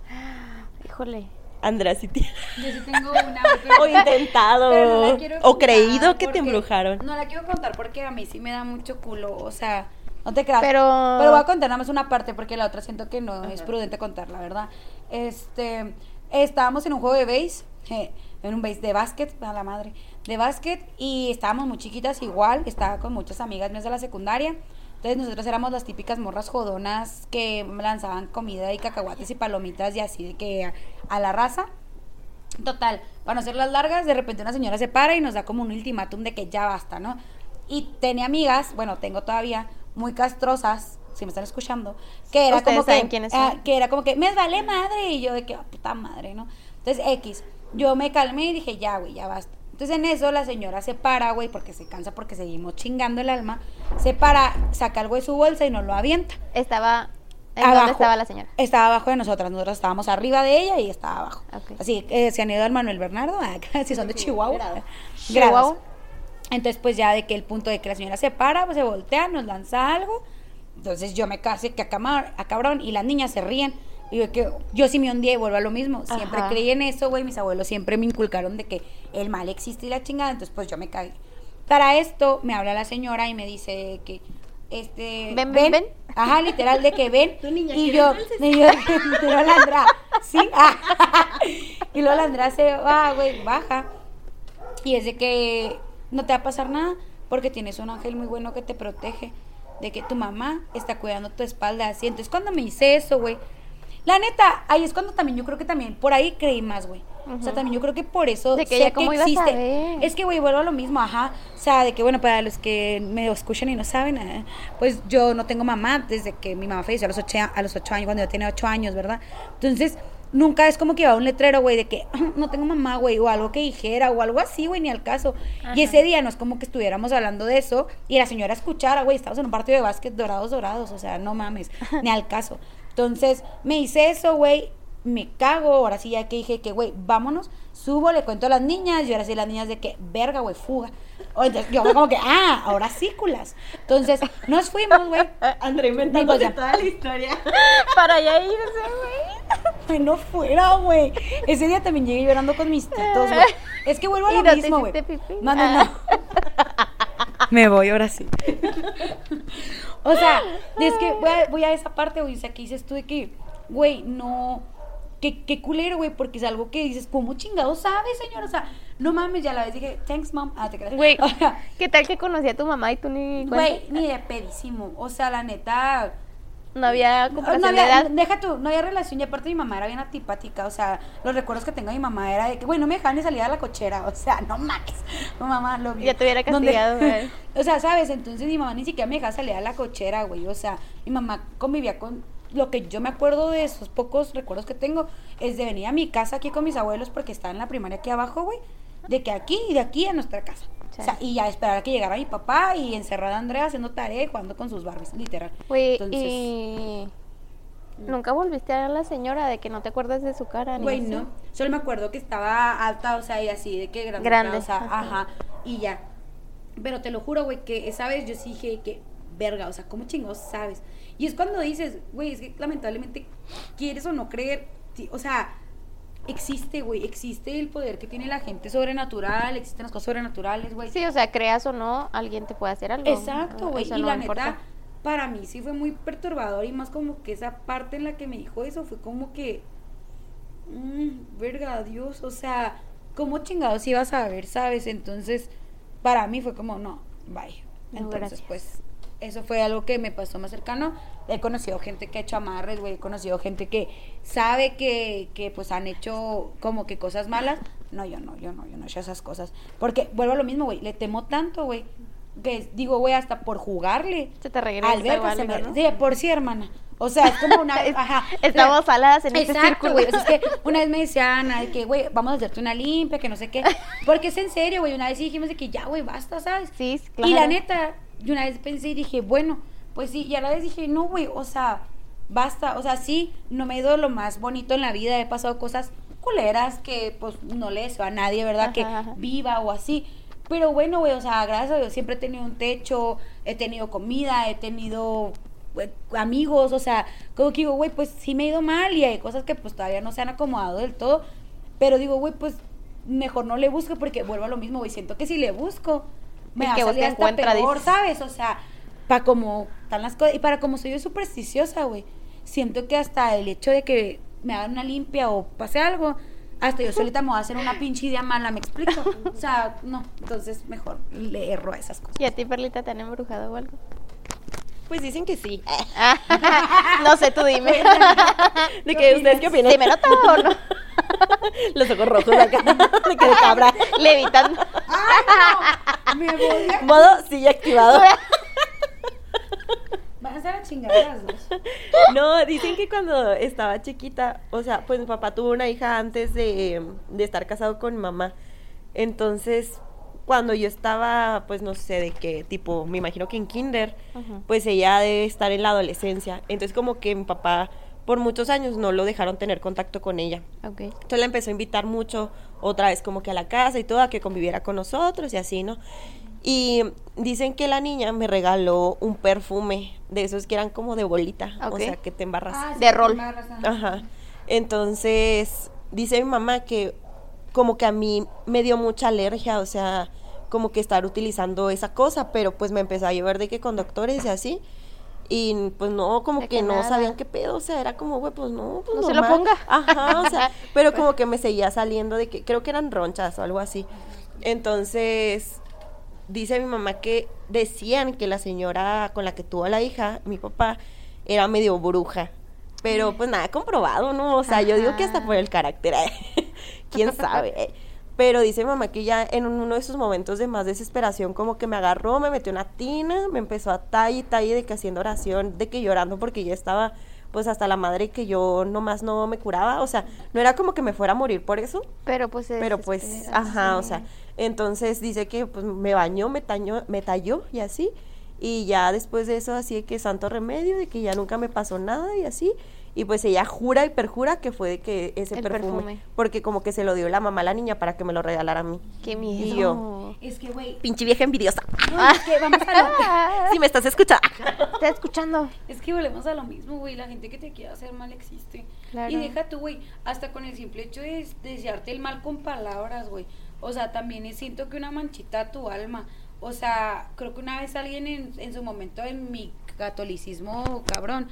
Híjole. Andrea, si tiene. Yo sí tengo una. O intentado, pero no la quiero o creído que te embrujaron. No la quiero contar porque a mí sí me da mucho culo, o sea, no te creas. Pero- Pero voy a contar nada más una parte porque la otra siento que no es prudente contar, la verdad. Este, estábamos en un juego de base, eh, en un base de básquet, a la madre, de básquet, y estábamos muy chiquitas igual, estaba con muchas amigas mías de la secundaria. Entonces nosotros éramos las típicas morras jodonas que lanzaban comida y cacahuates y palomitas y así de que a, a la raza. Total, para no hacer las largas, de repente una señora se para y nos da como un ultimátum de que ya basta, ¿no? Y tenía amigas, bueno, tengo todavía, muy castrosas, si me están escuchando, que era como saben que, quiénes ah, son. que era como que, me vale madre, y yo de que, "Ah, puta madre, ¿no? Entonces, X, yo me calmé y dije, ya, güey, ya basta. Entonces en eso la señora se para, güey, porque se cansa porque seguimos chingando el alma, se para, saca algo de su bolsa y nos lo avienta. Estaba. ¿En Abajo. dónde estaba la señora? Estaba abajo de nosotras, nosotros estábamos arriba de ella y estaba abajo. Así que se han ido al Manuel Bernardo, acá, si son de Chihuahua. Chihuahua. Entonces, pues ya de que el punto de que la señora se para, pues se voltea, nos lanza algo. Entonces yo me casi que acamar- acabrón y las niñas se ríen. Y yo, que, yo sí me hundí y vuelvo a lo mismo. Siempre Ajá. creí en eso, güey. Mis abuelos siempre me inculcaron de que el mal existe y la chingada. Entonces, pues yo me cagué. Para esto, me habla la señora y me dice que, este... Ven, ven, ven. Ajá, literal, de que ven. Tu niña y yo, y yo, la Andrea, ¿sí? y luego la se va, güey, baja. Y es de que no te va a pasar nada porque tienes un ángel muy bueno que te protege. De que tu mamá está cuidando tu espalda así. Entonces, cuando me hice eso, güey. La neta, ahí es cuando también yo creo que también por ahí creí más, güey. O sea, también yo creo que por eso De que sé ya existe. Es que, güey, vuelvo a lo mismo, ajá. O sea, de que, bueno, para los que me escuchan y no saben, eh, pues yo no tengo mamá desde que mi mamá falleció a los ocho, a los ocho años, cuando yo tenía ocho años, ¿verdad? Entonces, nunca es como que iba un letrero, güey, de que no tengo mamá, güey, o algo que dijera, o algo así, güey, ni al caso. Y ese día no es como que estuviéramos hablando de eso y la señora escuchara, güey, estamos en un partido de básquet dorados, dorados, o sea, no mames, ni al caso. Entonces, me hice eso, güey, me cago, ahora sí ya que dije que, güey, vámonos, subo, le cuento a las niñas, y ahora sí las niñas de que, verga, güey, fuga. O entonces, yo como que, ah, ahora sí, culas. Entonces, nos fuimos, güey. André inventando toda la historia. Para allá irse, güey. Ay, no fuera, güey. Ese día también llegué llorando con mis titos, güey. Es que vuelvo a ¿Y lo no mismo, güey. No, no, no. Me voy ahora sí. O sea, es que voy a, voy a esa parte, güey. O sea, que dices tú de que, güey, no. Qué, qué culero, güey, porque es algo que dices, ¿cómo chingado sabes, señor? O sea, no mames, ya la vez dije, thanks, mom. Ah, te creas. Güey, ¿qué tal que conocí a tu mamá y tú ni güey, ni de pedísimo. O sea, la neta. No había No comparación había, de edad. deja tú, no había relación y aparte mi mamá era bien antipática, o sea, los recuerdos que tengo de mi mamá era de que, güey, no me dejaban ni salir a la cochera, o sea, no mames, mi mamá lo vio. Ya te hubiera castigado, güey. o sea, ¿sabes? Entonces mi mamá ni siquiera me dejaba salir a la cochera, güey, o sea, mi mamá convivía con, lo que yo me acuerdo de esos pocos recuerdos que tengo, es de venir a mi casa aquí con mis abuelos porque estaba en la primaria aquí abajo, güey, de que aquí y de aquí a nuestra casa. O sea, y ya esperar a que llegara mi papá y encerrada a Andrea haciendo tarea y jugando con sus Barbies, literal. Güey, Entonces- y... Nunca volviste a ver a la señora de que no te acuerdas de su cara. ni Güey, así? no. Solo me acuerdo que estaba alta, o sea, y así, de que grande. Grande, O sea, ajá. ajá. Y ya. Pero te lo juro, güey, que esa vez yo sí dije que, verga, o sea, ¿cómo chingados sabes? Y es cuando dices, güey, es que lamentablemente, quieres o no creer, o sea, existe, güey, existe el poder que tiene la gente sobrenatural, existen las cosas sobrenaturales, güey. Sí, o sea, creas o no, alguien te puede hacer algo. Exacto, güey. Y no la importa. neta, para mí sí fue muy perturbador y más como que esa parte en la que me dijo eso fue como que, mm, verga, Dios, o sea, ¿cómo chingados ibas a ver, sabes? Entonces, para mí fue como, no, bye. No, Entonces, pues, eso fue algo que me pasó más cercano. He conocido gente que ha hecho amarres, güey. He conocido gente que sabe que, que, pues, han hecho como que cosas malas. No, yo no, yo no, yo no he hecho esas cosas. Porque, vuelvo a lo mismo, güey. Le temo tanto, güey. Que digo, güey, hasta por jugarle. Se te regresa Al verga o se me- ¿no? Sí, por sí, hermana. O sea, es como una. Ajá. Estamos saladas en este Exacto, círculo. güey. O sea, es que una vez me decía Ana de que, güey, vamos a hacerte una limpia, que no sé qué. Porque es en serio, güey. Una vez sí dijimos de que ya, güey, basta, ¿sabes? Sí, claro. Y la neta, yo una vez pensé y dije, bueno, pues sí. Y a la vez dije, no, güey, o sea, basta. O sea, sí, no me he ido lo más bonito en la vida. He pasado cosas culeras que, pues, no le deseo a nadie, ¿verdad? que Ajá, viva o así. Pero bueno, güey, o sea, gracias a Dios siempre he tenido un techo, he tenido comida, he tenido güey, amigos, o sea, como que digo, güey, pues sí me he ido mal y hay cosas que pues todavía no se han acomodado del todo, pero digo, güey, pues mejor no le busco porque vuelvo a lo mismo, güey, siento que si le busco me va a que salir busca hasta peor. ¿sabes? O sea, para como están las cosas, y para como soy yo supersticiosa, güey, siento que hasta el hecho de que me hagan una limpia o pase algo, hasta yo solita me voy a hacer una pinche idea mala, ¿me explico? O sea, no, entonces mejor le erro a esas cosas. ¿Y a ti, Perlita, te han embrujado o algo? Pues dicen que sí. no sé, tú dime. ¿De que ustedes qué opinan? ¿Sí me nota o no? Los ojos rojos acá. De que de cabra. Levitando. Me voy a... Modo sí activado. Van a ser a chingar las dos. No, dicen que cuando estaba chiquita, o sea, pues mi papá tuvo una hija antes de, de estar casado con mi mamá. Entonces, cuando yo estaba, pues no sé, de qué tipo, me imagino que en kinder, pues ella debe estar en la adolescencia. Entonces, como que mi papá por muchos años no lo dejaron tener contacto con ella. Entonces la empezó a invitar mucho, otra vez como que a la casa y todo, a que conviviera con nosotros y así, ¿no? Y dicen que la niña me regaló un perfume de esos que eran como de bolita, o Ok. sea, que te embarras. Ah, De rol. Ajá. Entonces, dice mi mamá que como que a mí me dio mucha alergia, o sea, como que estar utilizando esa cosa, pero pues me empezó a llevar de que con doctores y así. Y pues no, como De que, que no sabían qué pedo, o sea, era como, güey, pues no, pues No se lo normal. ponga. Ajá, o sea, pero como que me seguía saliendo de que, creo que eran ronchas o algo así. Entonces, dice mi mamá que decían que la señora con la que tuvo a la hija, mi papá, era medio bruja. Pero pues nada comprobado, ¿no? O sea, yo digo que hasta por el carácter, ¿eh? Quién sabe. Pero dice mamá que ya en uno de esos momentos de más desesperación, como que me agarró, me metió una tina, me empezó a talle y talle de que haciendo oración, de que llorando porque ya estaba pues hasta la madre que yo nomás no me curaba, o sea, no era como que me fuera a morir por eso, Pero pues pero pues, ajá, o sea, entonces dice que pues me bañó, me tañó, me talló y así, y ya después de eso así de que santo remedio, de que ya nunca me pasó nada y así, y pues ella jura y perjura que fue de que ese perfume, perfume. porque como que se lo dio la mamá a la niña para que me lo regalara a mí. Qué miedo. Y yo, Es que, güey, pinche vieja envidiosa, no, es que vamos a lo, si me estás escuchando. Está escuchando. es que volvemos a lo mismo, güey. La gente que te quiere hacer mal existe. Claro. Y deja tú, güey, hasta con el simple hecho de desearte el mal con palabras, güey. O sea, también siento que una manchita a tu alma. O sea, creo que una vez alguien en, en su momento en mi catolicismo, cabrón,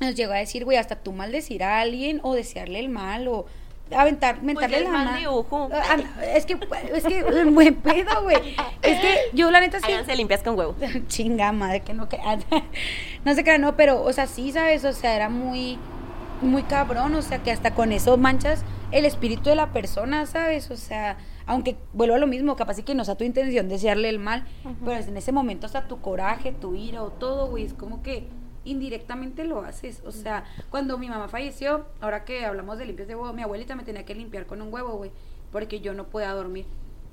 nos llegó a decir, güey, hasta tú maldecir a alguien o desearle el mal o aventar, mentarle Pues ya es la mal ma- de ojo. Ah, es que, es que, buen pedo, güey. Es que yo la neta sí. Háganse limpias con huevo. Chinga madre, que no crean. no se crean, no, pero, o sea, sí, ¿sabes? O sea, era muy, muy cabrón, o sea, que hasta con eso manchas el espíritu de la persona, ¿sabes? O sea, aunque vuelvo a lo mismo, capaz y que no sea tu intención desearle el mal, pero es en ese momento hasta tu coraje, tu ira o todo, güey, es como que indirectamente lo haces. O sea, cuando mi mamá falleció, ahora que hablamos de limpias de huevo, mi abuelita me tenía que limpiar con un huevo, güey, porque yo no podía dormir.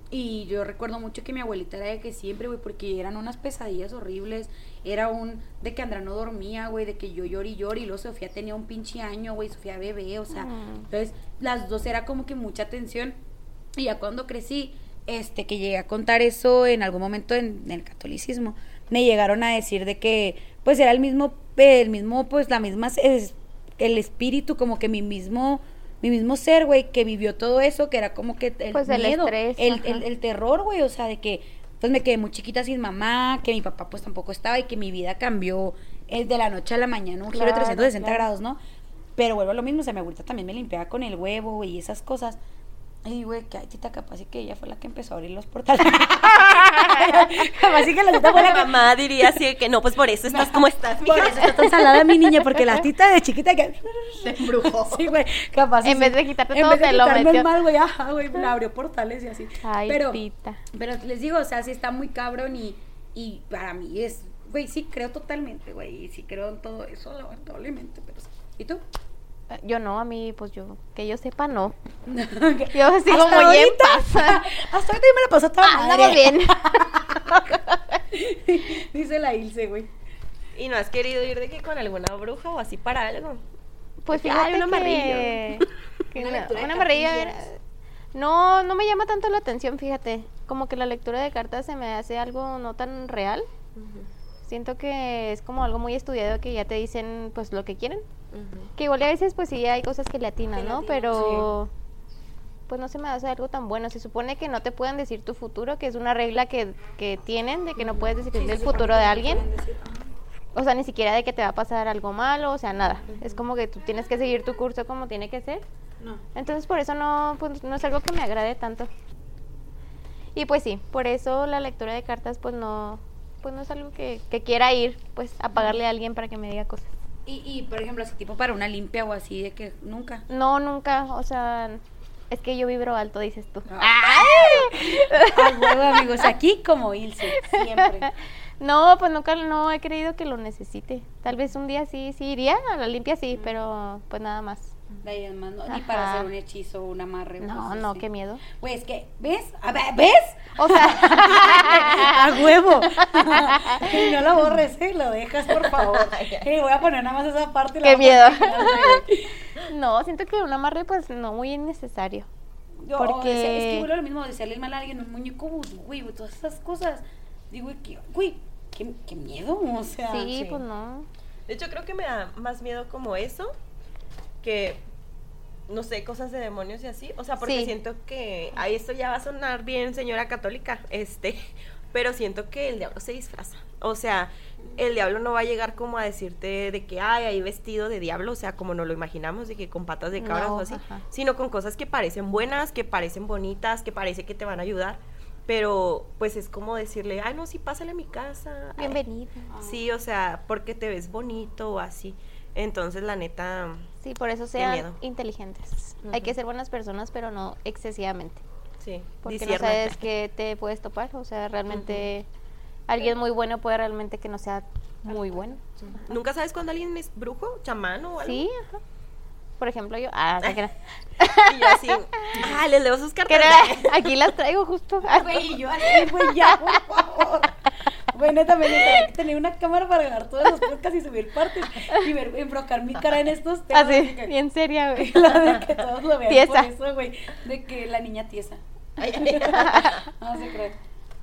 Y yo recuerdo mucho que mi abuelita era de que siempre, güey, porque eran unas pesadillas horribles. Era un de que Andra no dormía, güey, de que yo lloré y lloré. Y luego Sofía tenía un pinche año, güey, Sofía bebé, o sea. Mm. Entonces, las dos era como que mucha tensión. Y ya cuando crecí, este, que llegué a contar eso en algún momento en, en el catolicismo, me llegaron a decir de que, pues era el mismo, el mismo, pues la misma, es, el espíritu, como que mi mismo, mi mismo ser, güey, que vivió todo eso, que era como que el Pues el miedo, estrés, el, el, el terror, güey, o sea, de que, pues me quedé muy chiquita sin mamá, que mi papá pues tampoco estaba y que mi vida cambió eh, de la noche a la mañana, un giro de Claro, 360 claro. grados, ¿no? Pero vuelvo a lo mismo, o sea, mi abuelita también me limpiaba con el huevo güey, y esas cosas. Y güey, que ay, tita, capaz y que ella fue la que empezó a abrir los portales. capaz y que la tita fue la mamá diría así que no, pues por eso estás como estás, por eso está tan salada mi niña, porque la tita de chiquita que... Se embrujó. Sí, güey, capaz. En sí. vez de quitarte En todo, vez de te lo quitarme metió. el mal, güey, ajá, güey, me abrió portales y así. Ay, pero, tita. pero les digo, o sea, sí está muy cabrón y, y para mí es, güey, sí creo totalmente, güey, y sí creo en todo eso, lamentablemente, pero sí. ¿Y tú? Yo no, a mí, pues yo, que yo sepa, no. Yo Yo sigo muy en paz. Hasta ahorita yo me la pasó toda Ah, madre. bien. Dice la Ilse, güey. ¿Y no has querido ir de que con alguna bruja o así para algo? Pues Ay, fíjate un que, Una una, una era- no, no me llama tanto la atención, fíjate. Como que la lectura de cartas se me hace algo no tan real. Siento que es como algo muy estudiado que ya te dicen pues lo que quieren. Que igual a veces pues sí hay cosas que le atinan, ¿no? Pero pues no se me hace algo tan bueno. Se supone que no te pueden decir tu futuro, que es una regla que, que tienen de que no puedes decir el futuro de alguien. O sea, ni siquiera de que te va a pasar algo malo, o sea, nada. Es como que tú tienes que seguir tu curso como tiene que ser. No. Entonces por eso no, pues, no es algo que me agrade tanto. Y pues sí, por eso la lectura de cartas pues no, pues no es algo que, que quiera ir, pues a pagarle a alguien para que me diga cosas. Y, y, por ejemplo, así tipo para una limpia o así, de que nunca. No, nunca, o sea, es que yo vibro alto, dices tú. Ah, huevo, amigos, aquí como Ilse, siempre. No, pues nunca, no he creído que lo necesite. Tal vez un día sí, sí iría, a la limpia sí, pero pues nada más. De no, ni para hacer un hechizo o un amarre. No, no, qué miedo. Güey, es que, ¿ves? A ver, ¿ves? O sea, a huevo. Y no lo borres, ¿eh? Lo dejas, por favor. Y voy a poner nada más esa parte. y Qué miedo. no, siento que un amarre pues no muy innecesario. Yo, Porque- o sea, es que vuelvo a lo mismo, desearle el mal a alguien, un muñeco vudú, güey, güey, todas esas cosas. Digo, güey, qué, güey, qué, qué miedo, o sea. sí, sí. pues no. De hecho, creo que me da más miedo como eso que, no sé, cosas de demonios y así. O sea, porque Sí. siento que, ahí esto ya va a sonar bien, señora católica, este, pero siento que el diablo se disfraza. O sea, el diablo no va a llegar como a decirte de que, ay, hay vestido de diablo, o sea, como nos lo imaginamos, de que con patas de cabras No, o así, ajá. sino con cosas que parecen buenas, que parecen bonitas, que parece que te van a ayudar. Pero, pues es como decirle, ay, no, sí, pásale a mi casa. ay, Bienvenida. Sí, o sea, porque te ves bonito o así. Entonces, la neta, Sí, por eso sean inteligentes. Hay que ser buenas personas, pero no excesivamente. sí. Porque no sabes qué te puedes topar. O sea, realmente alguien muy bueno puede realmente que no sea muy bueno. ¿Nunca sabes cuando alguien es brujo, chamán o algo? Sí, ajá. Por ejemplo, yo. Ah, que no. Y yo así, ah, les leo sus cartas. Aquí las traigo justo. Güey, y yo así, güey, ya, por favor. Bueno, también tener una cámara para grabar todos los podcasts y subir partes y ver, embrocar mi cara en estos temas. Así, que- bien seria, güey. Lo de que todos lo vean Tiesa. por eso, güey. De que la niña tiesa. No se cree.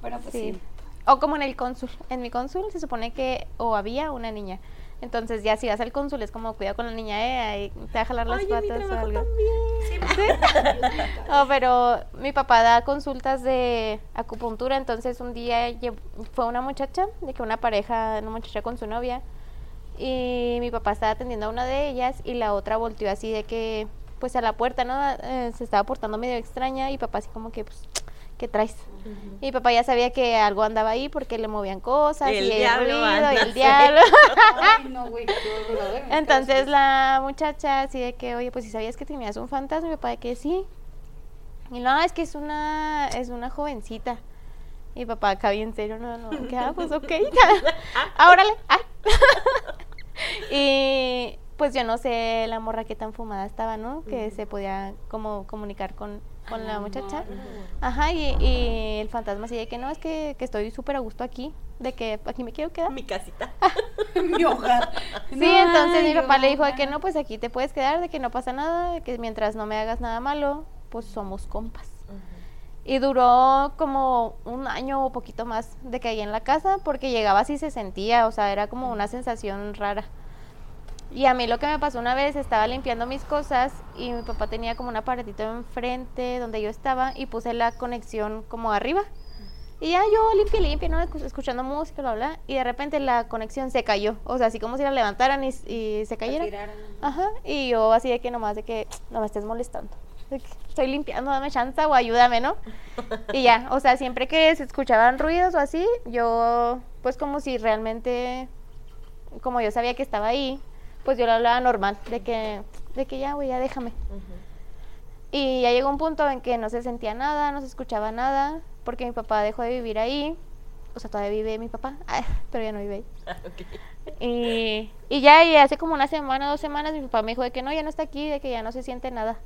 Bueno, pues sí. Sí. O como en el cónsul. En mi cónsul se supone que o había una niña. Entonces ya si vas al cónsul es como cuidado con la niña, eh, ahí te va a jalar las Ay, en mi patas o algo. también. No, pero mi papá da consultas de acupuntura, entonces un día fue una muchacha, de que una pareja, una muchacha con su novia, y mi papá estaba atendiendo a una de ellas y la otra volteó así de que, pues a la puerta, ¿no? Eh, se estaba portando medio extraña y papá así como que, pues, ¿qué traes? Y mi papá ya sabía que algo andaba ahí porque le movían cosas El y el diablo ruido y el diablo. Ay, no. Entonces la muchacha así de que, oye, pues si sabías que tenías un fantasma, mi papá de que sí. Y no, es que es una, es una jovencita. Y mi papá acá bien serio, no, no, que ah, pues ok. ah, órale. ah. y pues yo no sé la morra que tan fumada estaba, ¿no? Que se podía como comunicar con, con la muchacha. Ajá, y, y el fantasma así de que no, es que, que estoy súper a gusto aquí, de que aquí me quiero quedar. Mi casita. mi hogar. Sí, entonces mi papá le dijo de que no, pues aquí te puedes quedar, de que no pasa nada, de que mientras no me hagas nada malo, pues somos compas. Y duró como un año o poquito más de que ahí en la casa, porque llegaba así se sentía, o sea, era como una sensación rara. Y a mí lo que me pasó una vez, estaba limpiando mis cosas y mi papá tenía como un aparatito enfrente donde yo estaba y puse la conexión como arriba. Y ya yo limpia, limpia, ¿no? Escu- Escuchando música, bla, bla. Y de repente la conexión se cayó. O sea, así como si la levantaran y, y se cayera. Ajá. Y yo así de que nomás de que no me estés molestando. Estoy limpiando, dame chance o ayúdame, ¿no? Y ya, o sea, siempre que se escuchaban ruidos o así, yo, pues como si realmente, como yo sabía que estaba ahí, pues yo le hablaba normal, de que, de que ya, güey, ya déjame. Y ya llegó un punto en que no se sentía nada, no se escuchaba nada, porque mi papá dejó de vivir ahí. O sea, todavía vive mi papá, pero ya no vive ahí. Ah. Y, y ya, y hace como una semana, dos semanas, mi papá me dijo de que no, ya no está aquí, de que ya no se siente nada.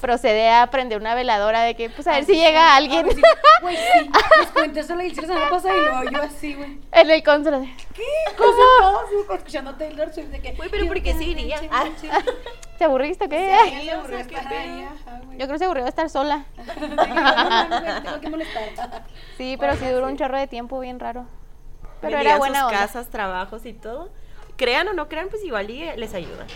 Procede a prender una veladora de que, pues a ver si llega alguien Ah, sí. Güey, sí. Les cuento eso la semana pasada y luego yo así, güey. en el consuelo. de, ¿Qué? ¿Cómo? Escuchando Taylor Swift de que. Güey, pero ¿por qué sí iría? ¿Te aburriste o qué? Sí, güey. Yo creo que se aburrió de estar sola. Tengo que molestar. Sí, pero sí duró un chorro de tiempo bien raro. Pero era buena sus onda. casas, trabajos y todo. Crean o no crean, pues igual y les ayuda.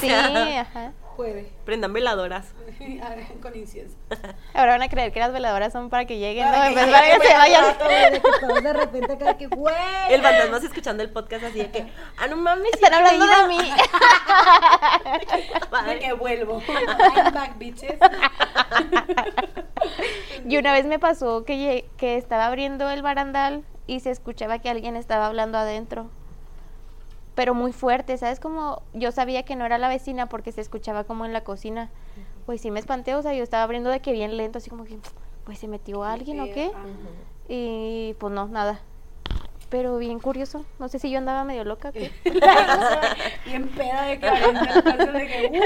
Sí, ajá. Puede. prendan veladoras. Con incienso. Ahora van a creer que las veladoras son para que lleguen, ¿no? Para que para que se vayan. de repente acá que, güey. El fantasma se escuchando el podcast así de que, ah, no mames, Están hablando creído". de mí. De que vuelvo. I'm back, bitches. Y una vez me pasó que, que estaba abriendo el barandal y se escuchaba que alguien estaba hablando adentro. Pero muy fuerte, ¿sabes? Como yo sabía que no era la vecina porque se escuchaba como en la cocina. Pues sí me espanté, o sea, yo estaba abriendo de que bien lento, así como que, pues se metió alguien o qué. Y pues no, nada. Pero bien curioso, no sé si yo andaba medio loca. qué. Bien peda de que uh.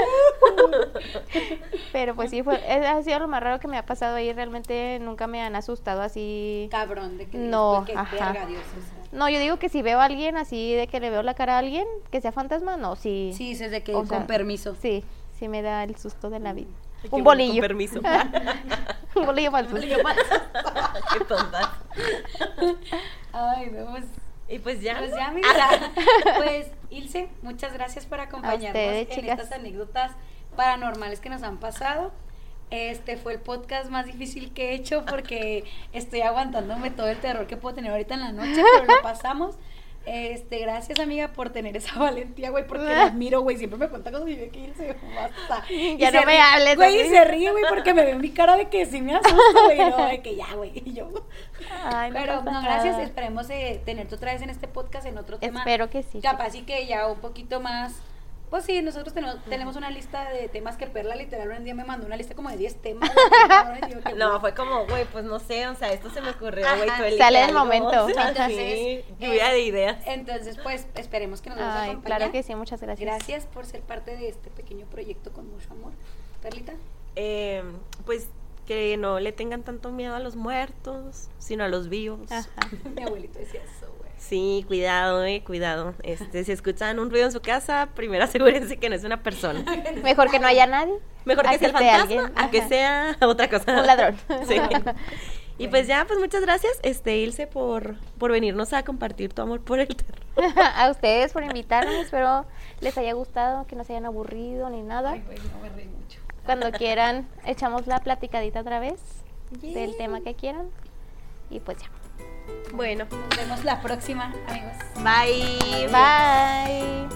Pero pues sí, fue, es- ha sido lo más raro que me ha pasado ahí. Realmente nunca me han asustado así. Cabrón, de que No, que ajá. Dios, o sea. No, yo digo que si veo a alguien así de que le veo la cara a alguien, que sea fantasma, no, sí. Sí, dices de que O con sea, permiso. Sí, sí me da el susto de la vida. Ay, Un bolillo. Con permiso. Un bolillo para el susto. qué tontas. Ay, no, pues, Y pues ya. pues ya, mira. Pues, Ilse, muchas gracias por acompañarnos ustedes, en chicas. estas anécdotas paranormales que nos han pasado. Este fue el podcast más difícil que he hecho porque estoy aguantándome todo el terror que puedo tener ahorita en la noche, pero lo pasamos. Este, gracias amiga por tener esa valentía, güey, porque la admiro, güey, siempre me cuenta cosas y yo que Ilse, basta. Ya no me ríe, hables, Güey, y se ríe, güey, porque me ve mi cara de que sí me asusto, güey, no, de que ya, güey, y yo... Ay, no Pero no, gracias. nada. Esperemos eh, tenerte otra vez en este podcast, en otro tema. Espero que sí. Capaz y que ya un poquito más Pues sí, nosotros tenemos, tenemos una lista de temas que Perla literal un día me mandó una lista como de 10 temas. No, fue como, güey, pues no sé, o sea, esto se me ocurrió, güey, Sale el momento. Sí, Entonces, lluvia eh, de ideas. Entonces, pues esperemos que nos vamos a Ay, claro que sí, muchas gracias. Gracias por ser parte de este pequeño proyecto con mucho amor. Perlita. Eh, pues que no le tengan tanto miedo a los muertos, sino a los vivos. Ajá. Mi abuelito decía eso. Sí, cuidado, eh, cuidado. Este, si escuchan un ruido en su casa, primero asegúrense que no es una persona. Mejor que no haya nadie. Mejor que sea el fantasma, alguien. a que sea otra cosa. Un ladrón. Sí. Y pues ya, pues muchas gracias, este, Ilse, por, por venirnos a compartir tu amor por el terror. a ustedes por invitarme. Espero les haya gustado, que no se hayan aburrido ni nada. Ay, güey, no me reí mucho. Cuando quieran, echamos la platicadita otra vez del tema que quieran. Y pues ya. Bueno, Nos vemos la próxima, amigos. bye. Bye.